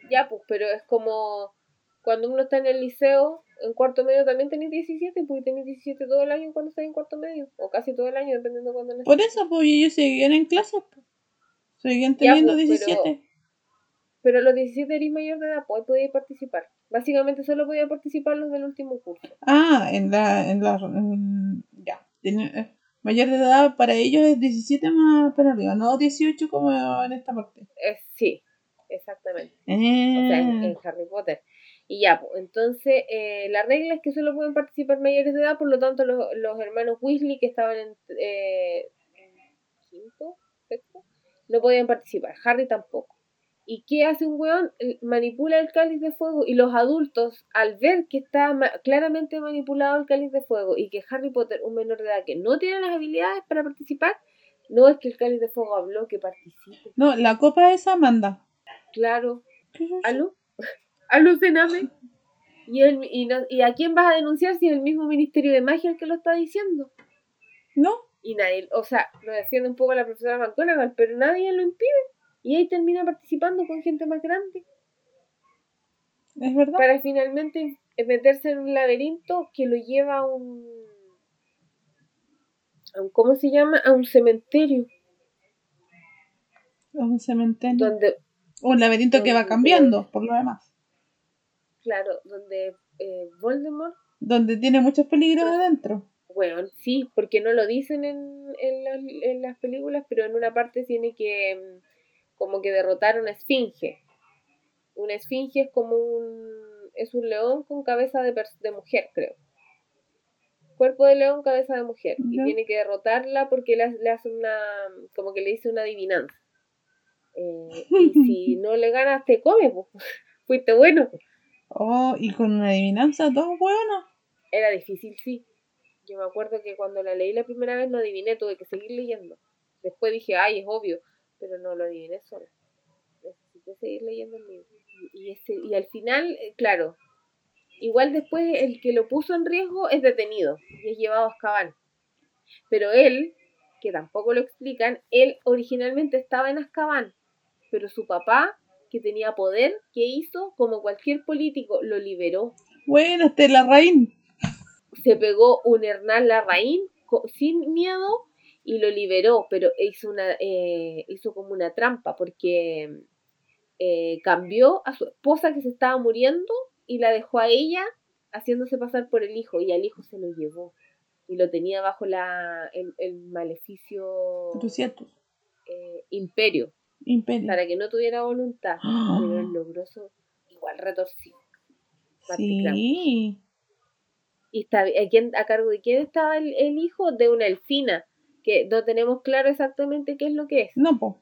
Ya, pues, pero es como cuando uno está en el liceo En cuarto medio también tenéis 17, pues tenéis 17 todo el año cuando estáis en cuarto medio. O casi todo el año, dependiendo de cuándo Por eso, pues ellos seguían en clases. Pues. Seguían teniendo 17. Pues, pero, a los 17 eres mayor de edad, pues podías participar. Básicamente solo podían participar los del último curso. Ah, en la. En la ya. Eh, mayor de edad para ellos es 17 más para arriba, no 18 como en esta parte. Eh, sí, exactamente. O sea, en, eh. Harry Potter. Y ya, pues, entonces eh, la regla es que solo pueden participar mayores de edad, por lo tanto los, los hermanos Weasley que estaban en, eh, quinto, sexto, no podían participar, Harry tampoco. ¿Y qué hace un weón? Manipula el cáliz de fuego y los adultos, al ver que está claramente manipulado el cáliz de fuego y que Harry Potter, un menor de edad que no tiene las habilidades para participar, no es que el cáliz de fuego habló que participe. No, la copa esa manda. Claro. ¿Aló? Aluciname. ¿Y, el, y, ¿Y a quién vas a denunciar si es el mismo Ministerio de Magia el que lo está diciendo? No. Y nadie, o sea, lo defiende un poco la profesora McGonagall, pero nadie lo impide. Y ahí termina participando con gente más grande. Es verdad. Para finalmente meterse en un laberinto que lo lleva a un, a un ¿cómo se llama? A un cementerio. A un cementerio. Donde, un laberinto que va cambiando, por lo demás. Claro, donde eh, Voldemort. Donde tiene muchos peligros adentro. Bueno, sí, porque no lo dicen en, en, las películas, pero en una parte tiene que mm, como que derrotar a una esfinge. Una esfinge es como un es un león con cabeza de, de mujer, creo. Cuerpo de león, cabeza de mujer. Y tiene que derrotarla porque le, le, hace una, como que le dice una adivinanza. Eh, y si no le ganas, te come, pues. Fuiste bueno. Oh, y con una adivinanza, todo bueno. Era difícil, sí. Yo me acuerdo que cuando la leí la primera vez no adiviné, tuve que seguir leyendo. Después dije, ay, es obvio, pero no lo adiviné solo. Necesité seguir leyendo el libro. Y, y al final, eh, claro, igual después el que lo puso en riesgo es detenido y es llevado a Azkaban. Pero él, que tampoco lo explican, él originalmente estaba en Azkaban, pero su papá que tenía poder, ¿qué hizo? Como cualquier político, lo liberó. Bueno, este Larraín. Se pegó un Hernán Larraín sin miedo y lo liberó, pero hizo, una, eh, hizo como una trampa porque eh, cambió a su esposa que se estaba muriendo y la dejó a ella haciéndose pasar por el hijo y al hijo se lo llevó y lo tenía bajo la, el, maleficio eh, imperio para que no tuviera voluntad. Pero el logroso igual retorcido. Sí. ¿Y está, ¿a, quién, a cargo de quién estaba el, hijo? De una elfina, que no tenemos claro exactamente qué es lo que es. No, po.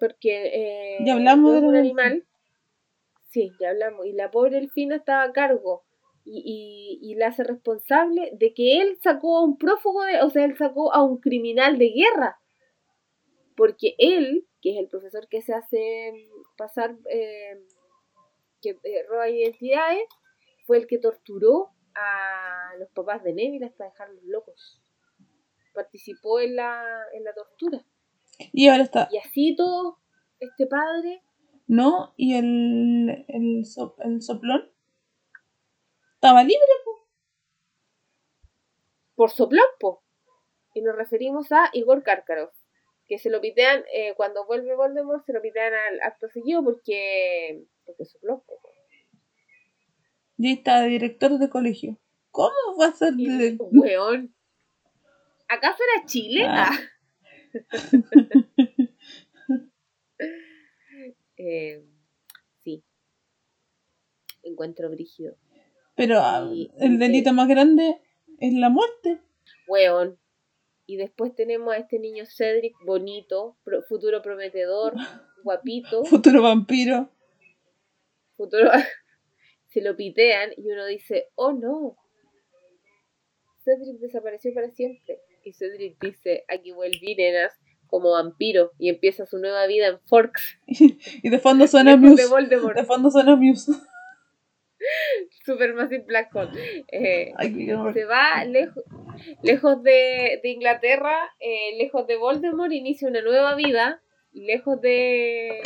Porque eh, ya hablamos de un animal. Sí, ya hablamos. Y la pobre elfina estaba a cargo y, y, y, la hace responsable de que él sacó a un prófugo, de, o sea, él sacó a un criminal de guerra porque él, que es el profesor que se hace pasar, eh, que eh, roba identidades, fue el que torturó a los papás de Neville hasta dejarlos locos. Participó en la, en la tortura. Y ahora está. Y así todo, este padre. No, y el, el, el soplón estaba libre, po. Por soplón, po. Y nos referimos a Igor Karkaroff que se lo pitean, eh, cuando vuelve Voldemort, se lo pitean al acto seguido porque, porque es un Y está director de colegio. ¿Cómo va a ser director? Weón. ¿Acaso era Chile? Ah. eh, sí. Encuentro brígido. Pero ah, el delito más grande es la muerte. Weón, y después tenemos a este niño Cedric, bonito, futuro prometedor, guapito. Futuro vampiro. Futuro... Se lo pitean y uno dice, oh no. Cedric desapareció para siempre. Y Cedric dice, aquí vuelví, nenas, como vampiro. Y empieza su nueva vida en Forks. y de fondo suena Muse. De, fondo suena Muse. Supermassive Black Hole. Eh, se va lejos, lejos de, Inglaterra, eh, lejos de Voldemort, inicia una nueva vida, lejos de,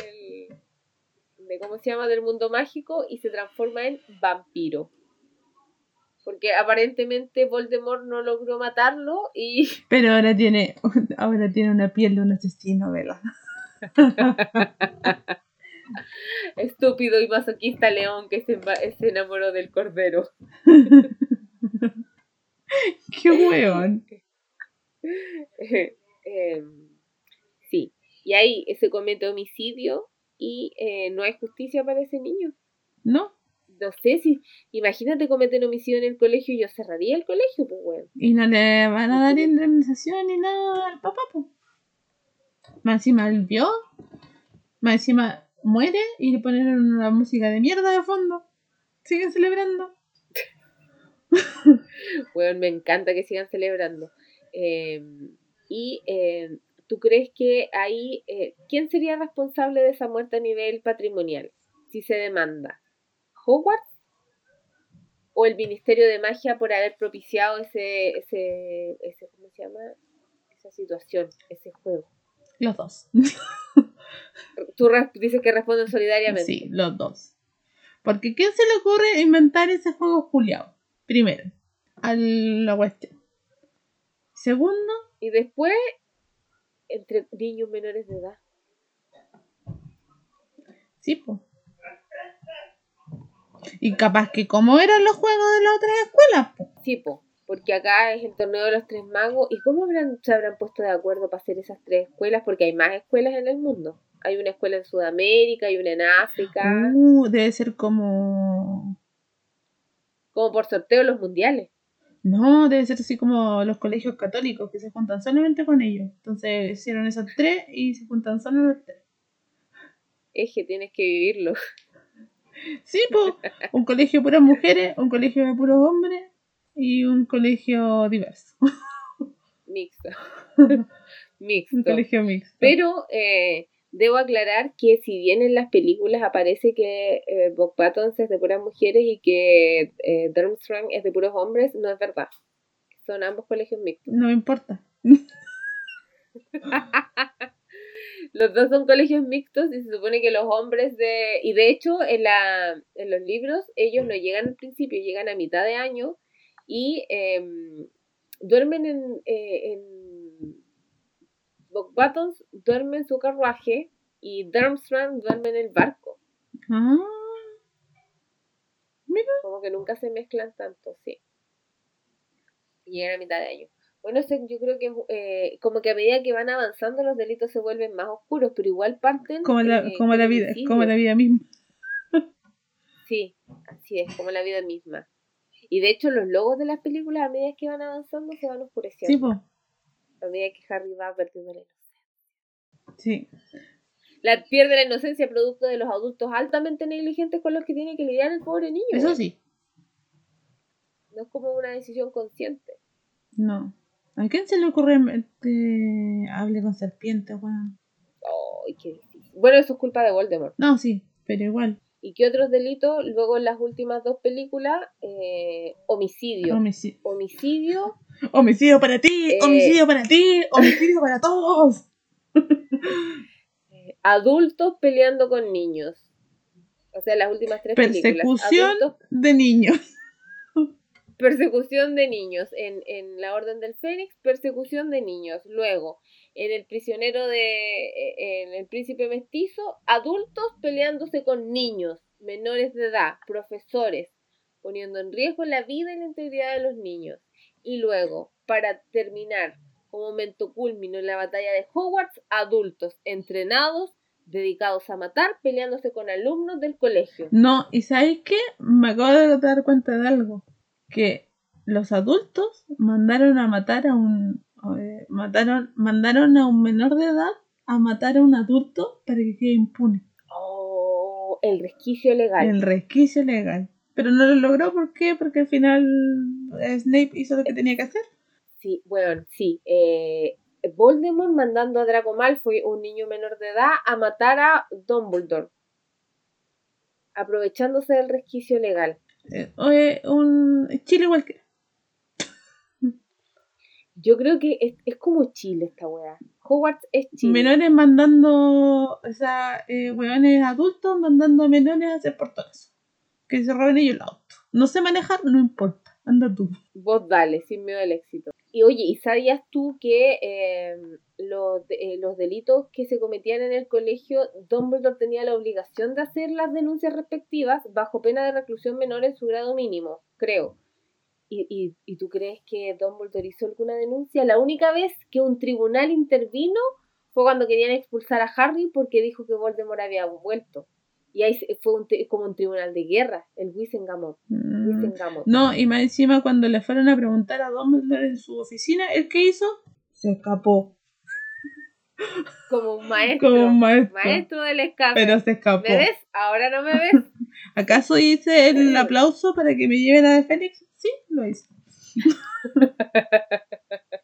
de, ¿cómo se llama?, del mundo mágico y se transforma en vampiro. Porque aparentemente Voldemort no logró matarlo y Pero ahora tiene, ahora tiene una piel de un asesino, ¿verdad? estúpido y masoquista león que se, se enamoró del cordero. Qué weón. Em, sí, y ahí se comete homicidio y eh, no hay justicia para ese niño. ¿No? No sé si, imagínate cometer homicidio en el colegio, yo cerraría el colegio, pues bueno. Y no le van a dar indemnización ni nada al papá, pues. Más encima él vio, más encima muere y le ponen una música de mierda de fondo. Siguen celebrando. Bueno, me encanta que sigan celebrando. Em, y em, ¿tú crees que ahí, eh, quién sería responsable de esa muerte a nivel patrimonial? Si se demanda, ¿Hogwarts? ¿O el Ministerio de Magia por haber propiciado ese, ese, ese ¿cómo se llama? Esa situación, ese juego. Los dos. Tú dices que responden solidariamente. Sí, los dos. Porque ¿quién se le ocurre inventar ese juego juliado? Primero, a la cuestión. Segundo, Y después, entre niños menores de edad. sí, pues. Y capaz que como eran los juegos de las otras escuelas, pues. Sí, po, porque acá es el torneo de los tres magos. ¿Y cómo habrán, se habrán puesto de acuerdo para hacer esas tres escuelas? Porque hay más escuelas en el mundo. Hay una escuela en Sudamérica, hay una en África, Uh, debe ser como... como por sorteo los mundiales. No, debe ser así como los colegios católicos que se juntan solamente con ellos. Entonces hicieron esas tres y se juntan solo los tres. Eje, tienes que vivirlo. Sí, pues, un colegio de puras mujeres, un colegio de puros hombres y un colegio diverso. Mixto. Un Mixto. colegio mixto. Pero eh, debo aclarar que si bien en las películas aparece que eh, Bob Buttons es de puras mujeres y que eh, Durmstrang es de puros hombres, no es verdad. Son ambos colegios mixtos. No me importa. Los dos son colegios mixtos y se supone que los hombres de... Y de hecho, en, la, en los libros, ellos no llegan al principio, llegan a mitad de año y em, duermen en... eh, en Buttons duerme en su carruaje y Durmstrang duerme en el barco. Ah, Como que nunca se mezclan tanto, sí. Y llegan a mitad de año. Bueno, yo creo que eh, como que a medida que van avanzando los delitos se vuelven más oscuros, pero igual parten... como la, eh, como con la vida, como la vida misma. Sí, así es, como la vida misma. Y de hecho los logos de las películas a medida que van avanzando se van Sí, oscureciendo. A medida que Harry va perdiendo la inocencia. Sí. La pierde la inocencia producto de los adultos altamente negligentes con los que tiene que lidiar el pobre niño. Eso sí. No es como una decisión consciente. No. ¿A quién se le ocurre este, hable con serpientes, weón? Ay, qué difícil. Bueno, eso es culpa de Voldemort. No, sí, pero igual. ¿Y qué otros delitos? Luego en las últimas dos películas, eh, homicidio. Homicidio. Homicidio, Homicidio para ti, Eh. homicidio para ti, homicidio para todos. adultos peleando con niños. O sea, las últimas tres películas. Persecución de niños. persecución de niños. En, en la Orden del Fénix, persecución de niños. Luego, en el prisionero de. eh, En el príncipe mestizo, adultos peleándose con niños, menores de edad, profesores, poniendo en riesgo la vida y la integridad de los niños. Y luego, para terminar, como momento culmino en la batalla de Hogwarts, adultos entrenados, dedicados a matar, peleándose con alumnos del colegio. No, y ¿sabes qué? Me acabo de dar cuenta de algo. Que los adultos mandaron a matar a un... eh, mataron, mandaron a un menor de edad a matar a un adulto para que quede impune. Oh, el resquicio legal. El resquicio legal. Pero no lo logró, ¿por qué? Porque al final eh, Snape hizo lo que tenía que hacer. Sí, bueno, sí. Eh, Voldemort mandando a Draco Malfoy, un niño menor de edad, a matar a Dumbledore. Aprovechándose del resquicio legal. Eh, oye, un Chile igual que... Yo creo que es, es como Chile esta weá. Hogwarts es Chile. Menores mandando, o sea, eh, weones adultos mandando a menores a hacer portones. Que se roben ellos el auto. No sé manejar, no importa. Anda tú. Vos dale, sin miedo al éxito. Y oye, ¿y sabías tú que eh, los, eh, los delitos que se cometían en el colegio, Dumbledore tenía la obligación de hacer las denuncias respectivas bajo pena de reclusión menor en su grado mínimo, creo. ¿Y, y, y tú crees que Dumbledore hizo alguna denuncia? La única vez que un tribunal intervino fue cuando querían expulsar a Harry porque dijo que Voldemort había vuelto. Y ahí fue un como un tribunal de guerra, el Wissengamot. Mm. No, y más encima cuando le fueron a preguntar a Dumbledore en su oficina, ¿el qué hizo? Se escapó. Como un maestro. Como un maestro. Maestro del escape. Pero se escapó. ¿Me ves? Ahora no me ves. ¿Acaso hice el aplauso para que me lleven a de Félix? Sí, lo hice.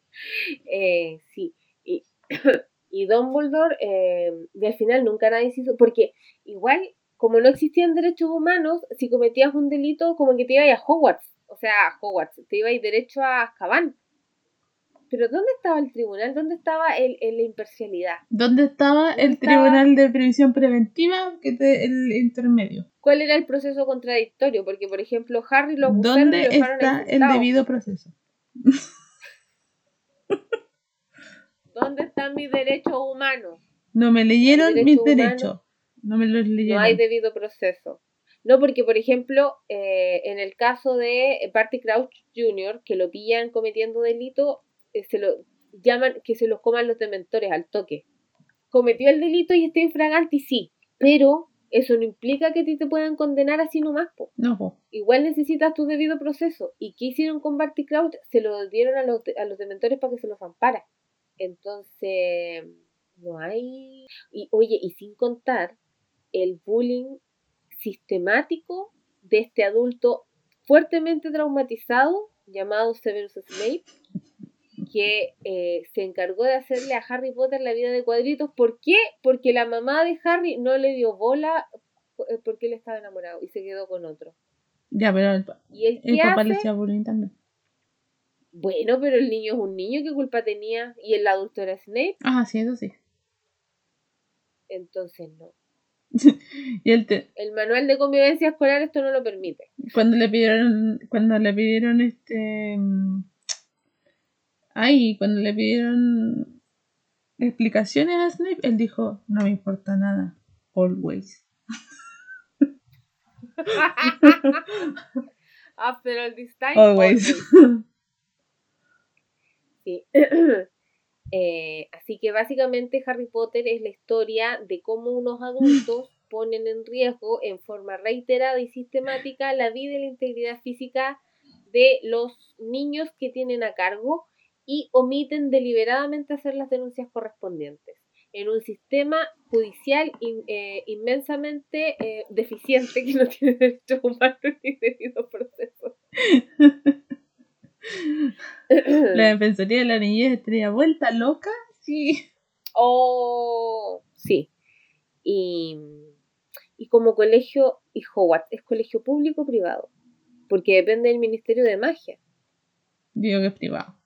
eh, sí. Y, y Dumbledore, eh, y al final nunca nadie se hizo. Porque igual como no existían derechos humanos, si cometías un delito, como que te ibas a Hogwarts. O sea, a Hogwarts, te ibas derecho a Azkaban. Pero ¿dónde estaba el tribunal? ¿Dónde estaba el, la imparcialidad? ¿Dónde estaba el tribunal de previsión preventiva, que te, el intermedio? ¿Cuál era el proceso contradictorio? Porque, por ejemplo, Harry lo acusaron ¿Dónde está el debido proceso? ¿Dónde están mis derechos humanos? No me leyeron mis derechos. No me los leyeron. No hay debido proceso. No, porque por ejemplo, eh, en el caso de Barty Crouch Jr., que lo pillan cometiendo delito, eh, se lo llaman que se los coman los dementores al toque. Cometió el delito y está infragante, y sí, pero eso no implica que te puedan condenar así nomás. Po. No. Igual necesitas tu debido proceso. ¿Y qué hicieron con Barty Crouch? Se lo dieron a los, a los dementores para que se los ampara. Entonces, no hay... Y oye, y sin contar el bullying sistemático de este adulto fuertemente traumatizado llamado Severus Snape, que eh, se encargó de hacerle a Harry Potter la vida de cuadritos. ¿Por qué? Porque la mamá de Harry no le dio bola eh, porque él estaba enamorado y se quedó con otro. Ya, pero el, ¿Y papá le hacía bullying también. Bueno, pero el niño es un niño, ¿qué culpa tenía? Y el adulto era Snape. Ah, sí, eso sí. Entonces no. y el, el manual de convivencia escolar esto no lo permite. Cuando le pidieron, cuando le pidieron este ay, cuando le pidieron explicaciones a Snape, él dijo, no me importa nada, always. After all this time, always. Sí. Eh, así que básicamente Harry Potter es la historia de cómo unos adultos ponen en riesgo en forma reiterada y sistemática la vida y la integridad física de los niños que tienen a cargo y omiten deliberadamente hacer las denuncias correspondientes en un sistema judicial eh, inmensamente eh, deficiente que no tiene derechos humanos ni debido proceso. la defensoría de la niñez estaría vuelta loca, sí. Oh, sí. Y, y como colegio, y Howard, ¿es colegio público o privado? Porque depende del Ministerio de Magia. Digo que es privado.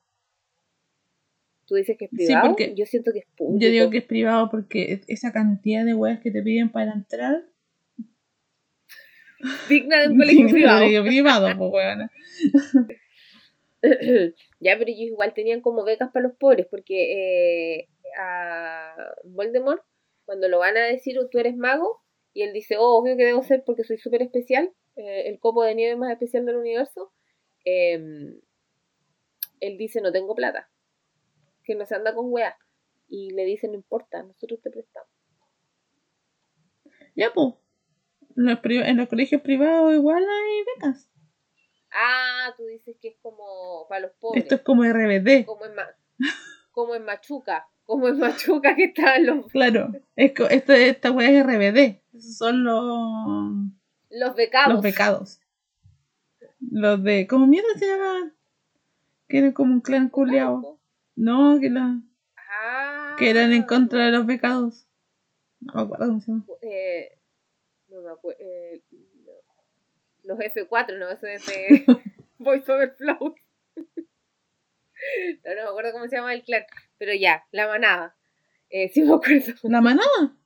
¿Tú dices que es privado? porque yo siento que es público. Yo digo que es privado porque esa cantidad de weas que te piden para entrar. Digna de un colegio privado. privado, pues ya, pero ellos igual tenían como becas para los pobres, porque eh, a Voldemort, cuando lo van a decir, tú eres mago, y él dice, oh, obvio que debo ser porque soy súper especial, eh, el copo de nieve más especial del universo, em, él dice, no tengo plata, que no se anda con weá. Y le dice, no importa, nosotros te prestamos. Ya, pues. En los colegios privados igual hay becas. Ah, tú dices que es como para los pobres. Esto es como RBD. Como en, como en Machuca. Como en Machuca que están los. Claro, es, esto, esta weá es RBD. Esos son los. Los becados. Los becados. Los de. ¿Cómo mierda se llama? Que eran como un clan culiao. No, que la. Ah, que eran en contra de los becados. No me acuerdo cómo se llama. Eh, no me acuerdo. Eh, los F4, ¿no? Eso es de Voice Over Flow. no, no me acuerdo cómo se llama el clan. Pero ya, la manada. Eh, sí me acuerdo. ¿La manada?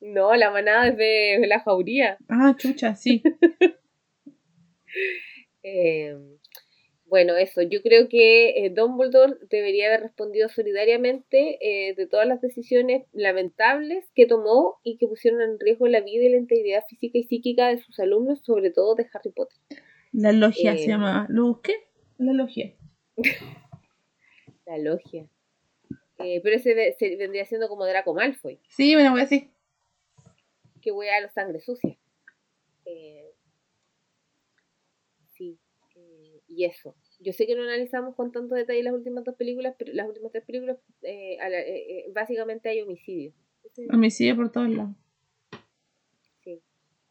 No, la manada es de, la jauría. Ah, chucha, sí. Eh, bueno, eso, yo creo que eh, Dumbledore debería haber respondido solidariamente eh, de todas las decisiones lamentables que tomó y que pusieron en riesgo la vida y la integridad física y psíquica de sus alumnos, sobre todo de Harry Potter. La logia Eh, se llama. ¿Lo busqué? La logia. La logia. Eh, pero ese se vendría siendo como Draco Malfoy, Sí, bueno, voy a decir. que wea los sangre sucia. Eh, sí, eh, y eso. Yo sé que no analizamos con tanto detalle las últimas dos películas, pero las últimas tres películas, eh, la- eh, eh, básicamente hay homicidio. Ese- Homicidio por todos lados. sí.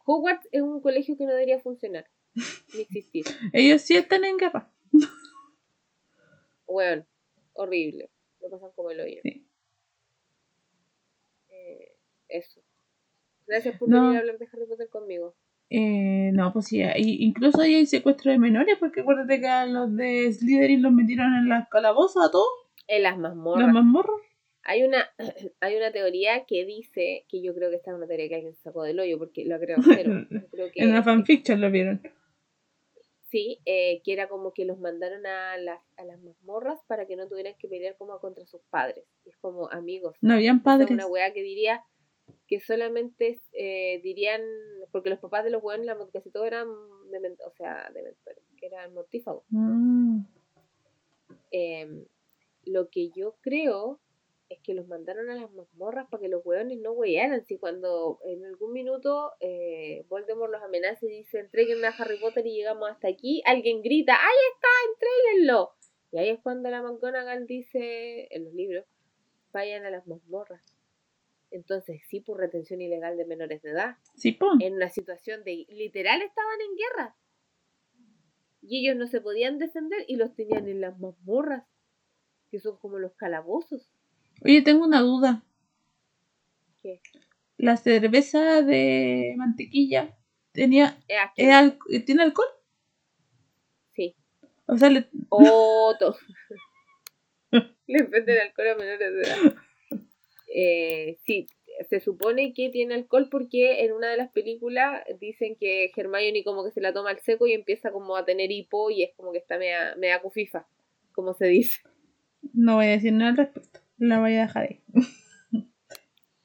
Hogwarts es un colegio que no debería funcionar, ni existir. Ellos sí están en guerra. Bueno, horrible. Lo pasan como el hoyo. Sí. Eh, eso. Gracias por No. venir a hablar de Harry Potter conmigo. Eh, no, pues sí, hay- incluso ahí hay secuestro de menores, porque acuérdate que a los de Slytherin los metieron en las calabozas a todos, En las mazmorras. las mazmorras. Hay una, hay una teoría que dice, que yo creo que esta es una teoría que alguien sacó del hoyo porque lo creo que, En una fanfiction lo vieron. Sí, eh, que era como que los mandaron a las, a las mazmorras para que no tuvieran que pelear como contra sus padres. Es como amigos. No habían es padres. una weá que diría que solamente eh, dirían, porque los papás de los weones, la casi todos eran, dement- o sea, dementores, que eran mortífagos. Mm. Eh, lo que yo creo es que los mandaron a las mazmorras para que los hueones no huearan. Si cuando en algún minuto eh, Voldemort los amenaza y dice entreguen a Harry Potter y llegamos hasta aquí, alguien grita, ¡ahí está! ¡Entréguenlo! Y ahí es cuando la McGonagall dice en los libros, vayan a las mazmorras. Entonces, sí, por retención ilegal de menores de edad, Sí, pon. en una situación de literal estaban en guerra. Y ellos no se podían defender y los tenían en las mazmorras, que son como los calabozos. Oye, tengo una duda. ¿Qué? La cerveza de mantequilla tenía Es. ¿es al- ¿tiene alcohol? Sí. O sea, le- Otto. Le venden alcohol a menores de edad. Eh, sí, se supone que tiene alcohol porque en una de las películas dicen que Hermione como que se la toma al seco y empieza como a tener hipo y es como que está mea, mea cufifa, como se dice. no voy a decir nada al respecto. La voy a dejar ahí.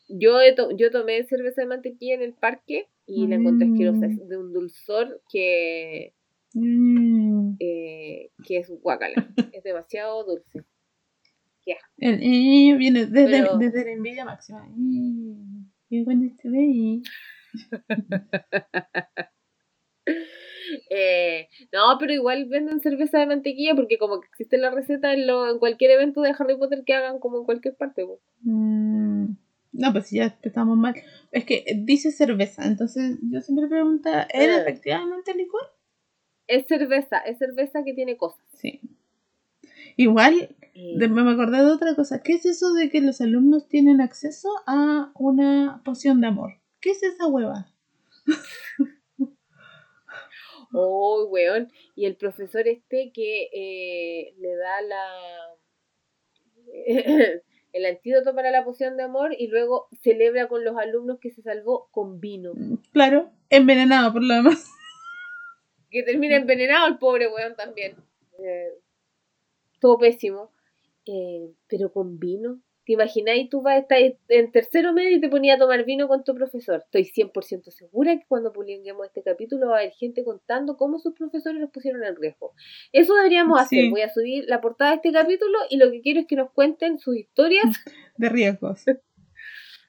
Yo, he to- yo tomé cerveza de mantequilla en el parque y la encontré Mm. asquerosa, es de un dulzor que, Mm. eh, que es guacala, es demasiado dulce. El eh, viene desde, Pero- desde la envidia máxima. Eh, qué bueno este baby. Eh, no, pero igual venden cerveza de mantequilla porque como que existe la receta en, lo, en cualquier evento de Harry Potter que hagan como en cualquier parte. Mm, No, pues ya estamos mal. Es que dice cerveza, entonces yo siempre pregunto, ¿era Ah. efectivamente licor? Es cerveza, es cerveza que tiene cosas. Sí. Igual, Eh, me acordé de otra cosa. ¿Qué es eso de que los alumnos tienen acceso a una poción de amor? ¿Qué es esa hueva? Oh, weón. Y el profesor este que eh, le da la el antídoto para la poción de amor y luego celebra con los alumnos que se salvó con vino. Claro, envenenado por lo demás. Que termina envenenado el pobre weón también. Eh, todo pésimo. Eh, pero con vino. ¿Te imagináis? Tú vas a estar en tercero medio y te ponías a tomar vino con tu profesor. Estoy 100% segura que cuando publiquemos este capítulo va a haber gente contando cómo sus profesores los pusieron en riesgo. Eso deberíamos hacer. Voy a subir la portada de este capítulo y lo que quiero es que nos cuenten sus historias De riesgos.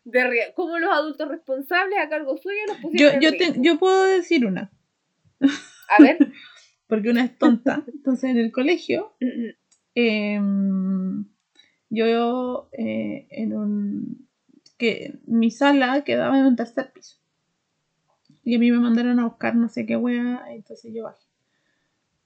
de rie- cómo los adultos responsables a cargo suyo los Yo, pusieron en yo, riesgo. te- yo puedo decir una, A ver. porque una es tonta. Entonces en el colegio, em, yo eh, en un... que mi sala quedaba en un tercer piso. Y a mí me mandaron a buscar no sé qué wea, entonces yo bajé.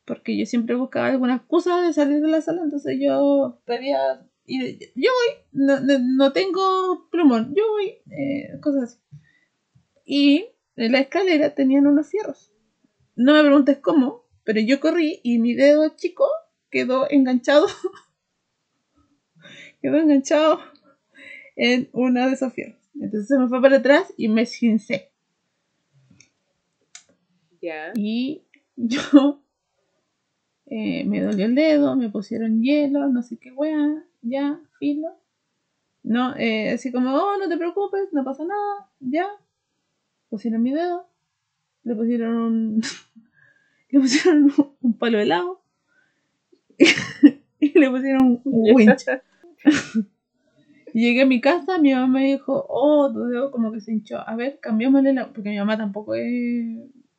Porque yo siempre buscaba alguna excusa de salir de la sala, entonces yo pedía... Y yo voy, no, no- tengo plumón, yo voy, eh, cosas así. Y en la escalera tenían unos fierros. No me preguntes cómo, pero yo corrí y mi dedo chico quedó enganchado. quedó enganchado en uno de esos fierros. Entonces se me fue para atrás y me esguincé. Ya. Y yo eh, me dolió el dedo, me pusieron hielo, no sé qué wea, ya, filo. No, eh, así como, oh, no te preocupes, no pasa nada, ya. Pusieron mi dedo, le pusieron un, le pusieron un palo de helado y le pusieron winch. Llegué a mi casa, mi mamá me dijo, oh, tu dedo como que se hinchó. A ver, cambiámosle la... Porque mi mamá tampoco es...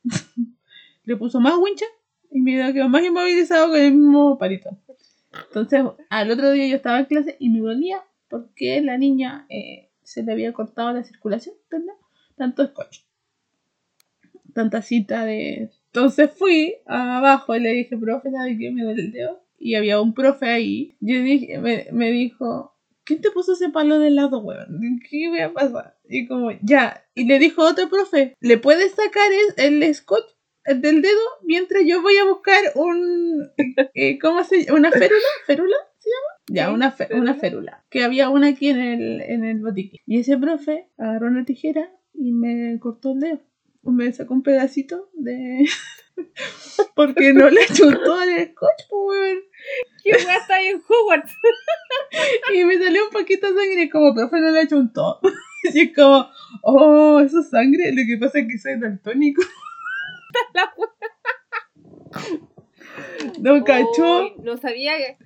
le puso más wincha y mi dedo quedó más inmovilizado con el mismo palito. Entonces, al otro día yo estaba en clase y me dolía porque la niña eh, se le había cortado la circulación, ¿entendés? Tanto scotch. Tanta cita de... Entonces fui abajo y le dije, profe, ¿sabe qué me duele el dedo? Y había un profe ahí. Yo dije, me, me dijo, ¿quién te puso ese palo de lado, weón? ¿Qué voy a pasar? Y como, ya. Y le dijo otro profe, ¿le puedes sacar el, el scotch del dedo mientras yo voy a buscar un. Eh, ¿Cómo se llama? ¿Una férula? ¿Férula se llama? Ya, una, fe- una férula. Que había una aquí en el, en el botiquín. Y ese profe agarró una tijera y me cortó el dedo. Me sacó un pedacito de. Porque no le chuntó el scotch, weón. ¿Qué weá está ahí en Hogwarts? Y me salió un poquito de sangre, como profe no le chuntó. Y es como, oh, eso es sangre. Lo que pasa es que soy daltónico. La No cachó. No sabía que.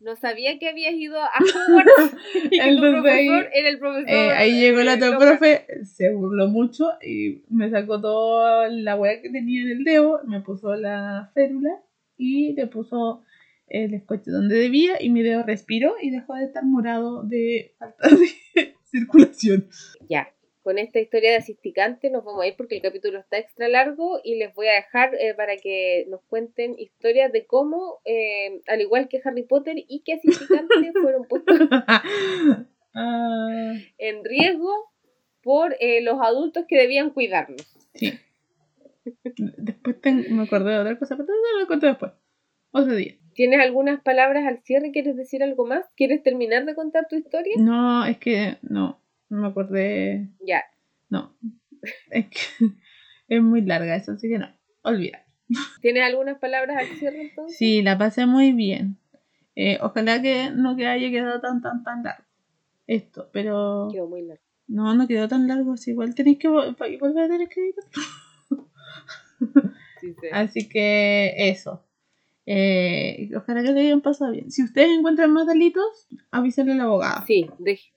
No sabía que habías ido a Hogwarts y que tu Entonces ahí- profesor era el profesor. Eh, ahí llegó el otro loca. profe, se burló mucho y me sacó toda la weá que tenía en el dedo, me puso la férula y le puso el scotch donde debía y mi dedo respiró y dejó de estar morado de falta de circulación. Ya, con esta historia de asisticante nos vamos a ir porque el capítulo está extra largo y les voy a dejar eh, para que nos cuenten historias de cómo, eh, al igual que Harry Potter y que asisticante fueron puestos Ah, en riesgo por eh, los adultos que debían cuidarlos. sí. Después ten- me acordé de otra cosa, pero no lo cuento después. Otro día. ¿Tienes algunas palabras al cierre? ¿Quieres decir algo más? ¿Quieres terminar de contar tu historia? No, es que no, no me acordé. Ya, No, es que es muy larga eso, así que no, olvida. ¿tienes algunas palabras al cierre entonces? Sí, la pasé muy bien. Eh, ojalá que no que haya quedado tan, tan, tan largo esto, pero Quedó muy largo. no, no quedó tan largo, si igual tenéis que vol- volver a tener que editar. Sí, sí. Así que eso. Eh, ojalá que le hayan pasado bien. Si ustedes encuentran más delitos, avísenle al abogado. Sí, dej-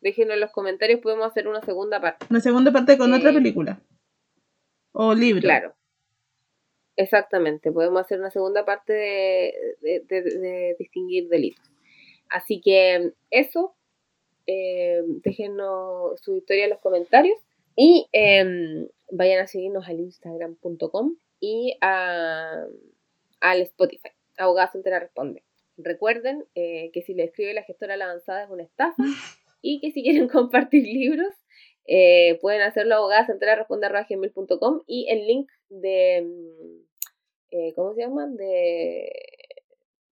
déjenos en los comentarios, podemos hacer una segunda parte. Una segunda parte con otra Eh, película. O libro. Claro. Exactamente, podemos hacer una segunda parte de, de- de- de distinguir delitos. Así que eso, eh, déjenos su historia en los comentarios y eh, vayan a seguirnos al instagram.com y a- al Spotify. Abogada Soltera Responde. Recuerden eh, que si le escribe la gestora a la avanzada es una estafa y que si quieren compartir libros eh, pueden hacerlo a abogada gmail.com y el link de mm, eh, ¿cómo se llaman? de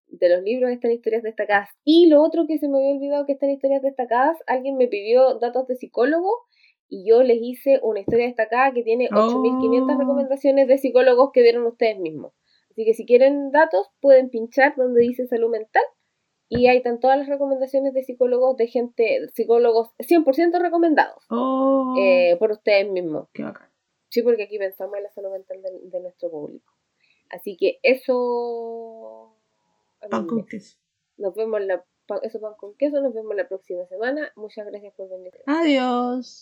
de los libros están historias destacadas y lo otro que se me había olvidado que están historias destacadas alguien me pidió datos de psicólogo y yo les hice una historia destacada que tiene 8500 Oh. recomendaciones de psicólogos que dieron ustedes mismos así que si quieren datos pueden pinchar donde dice salud mental y ahí están todas las recomendaciones de psicólogos de gente psicólogos 100% recomendados Oh, eh, por ustedes mismos. qué bacán. Sí, porque aquí pensamos en la salud mental de, de nuestro público. Así que eso. Pan con queso. Nos vemos la, eso pan con queso, nos vemos la próxima semana. Muchas gracias por venir. Adiós.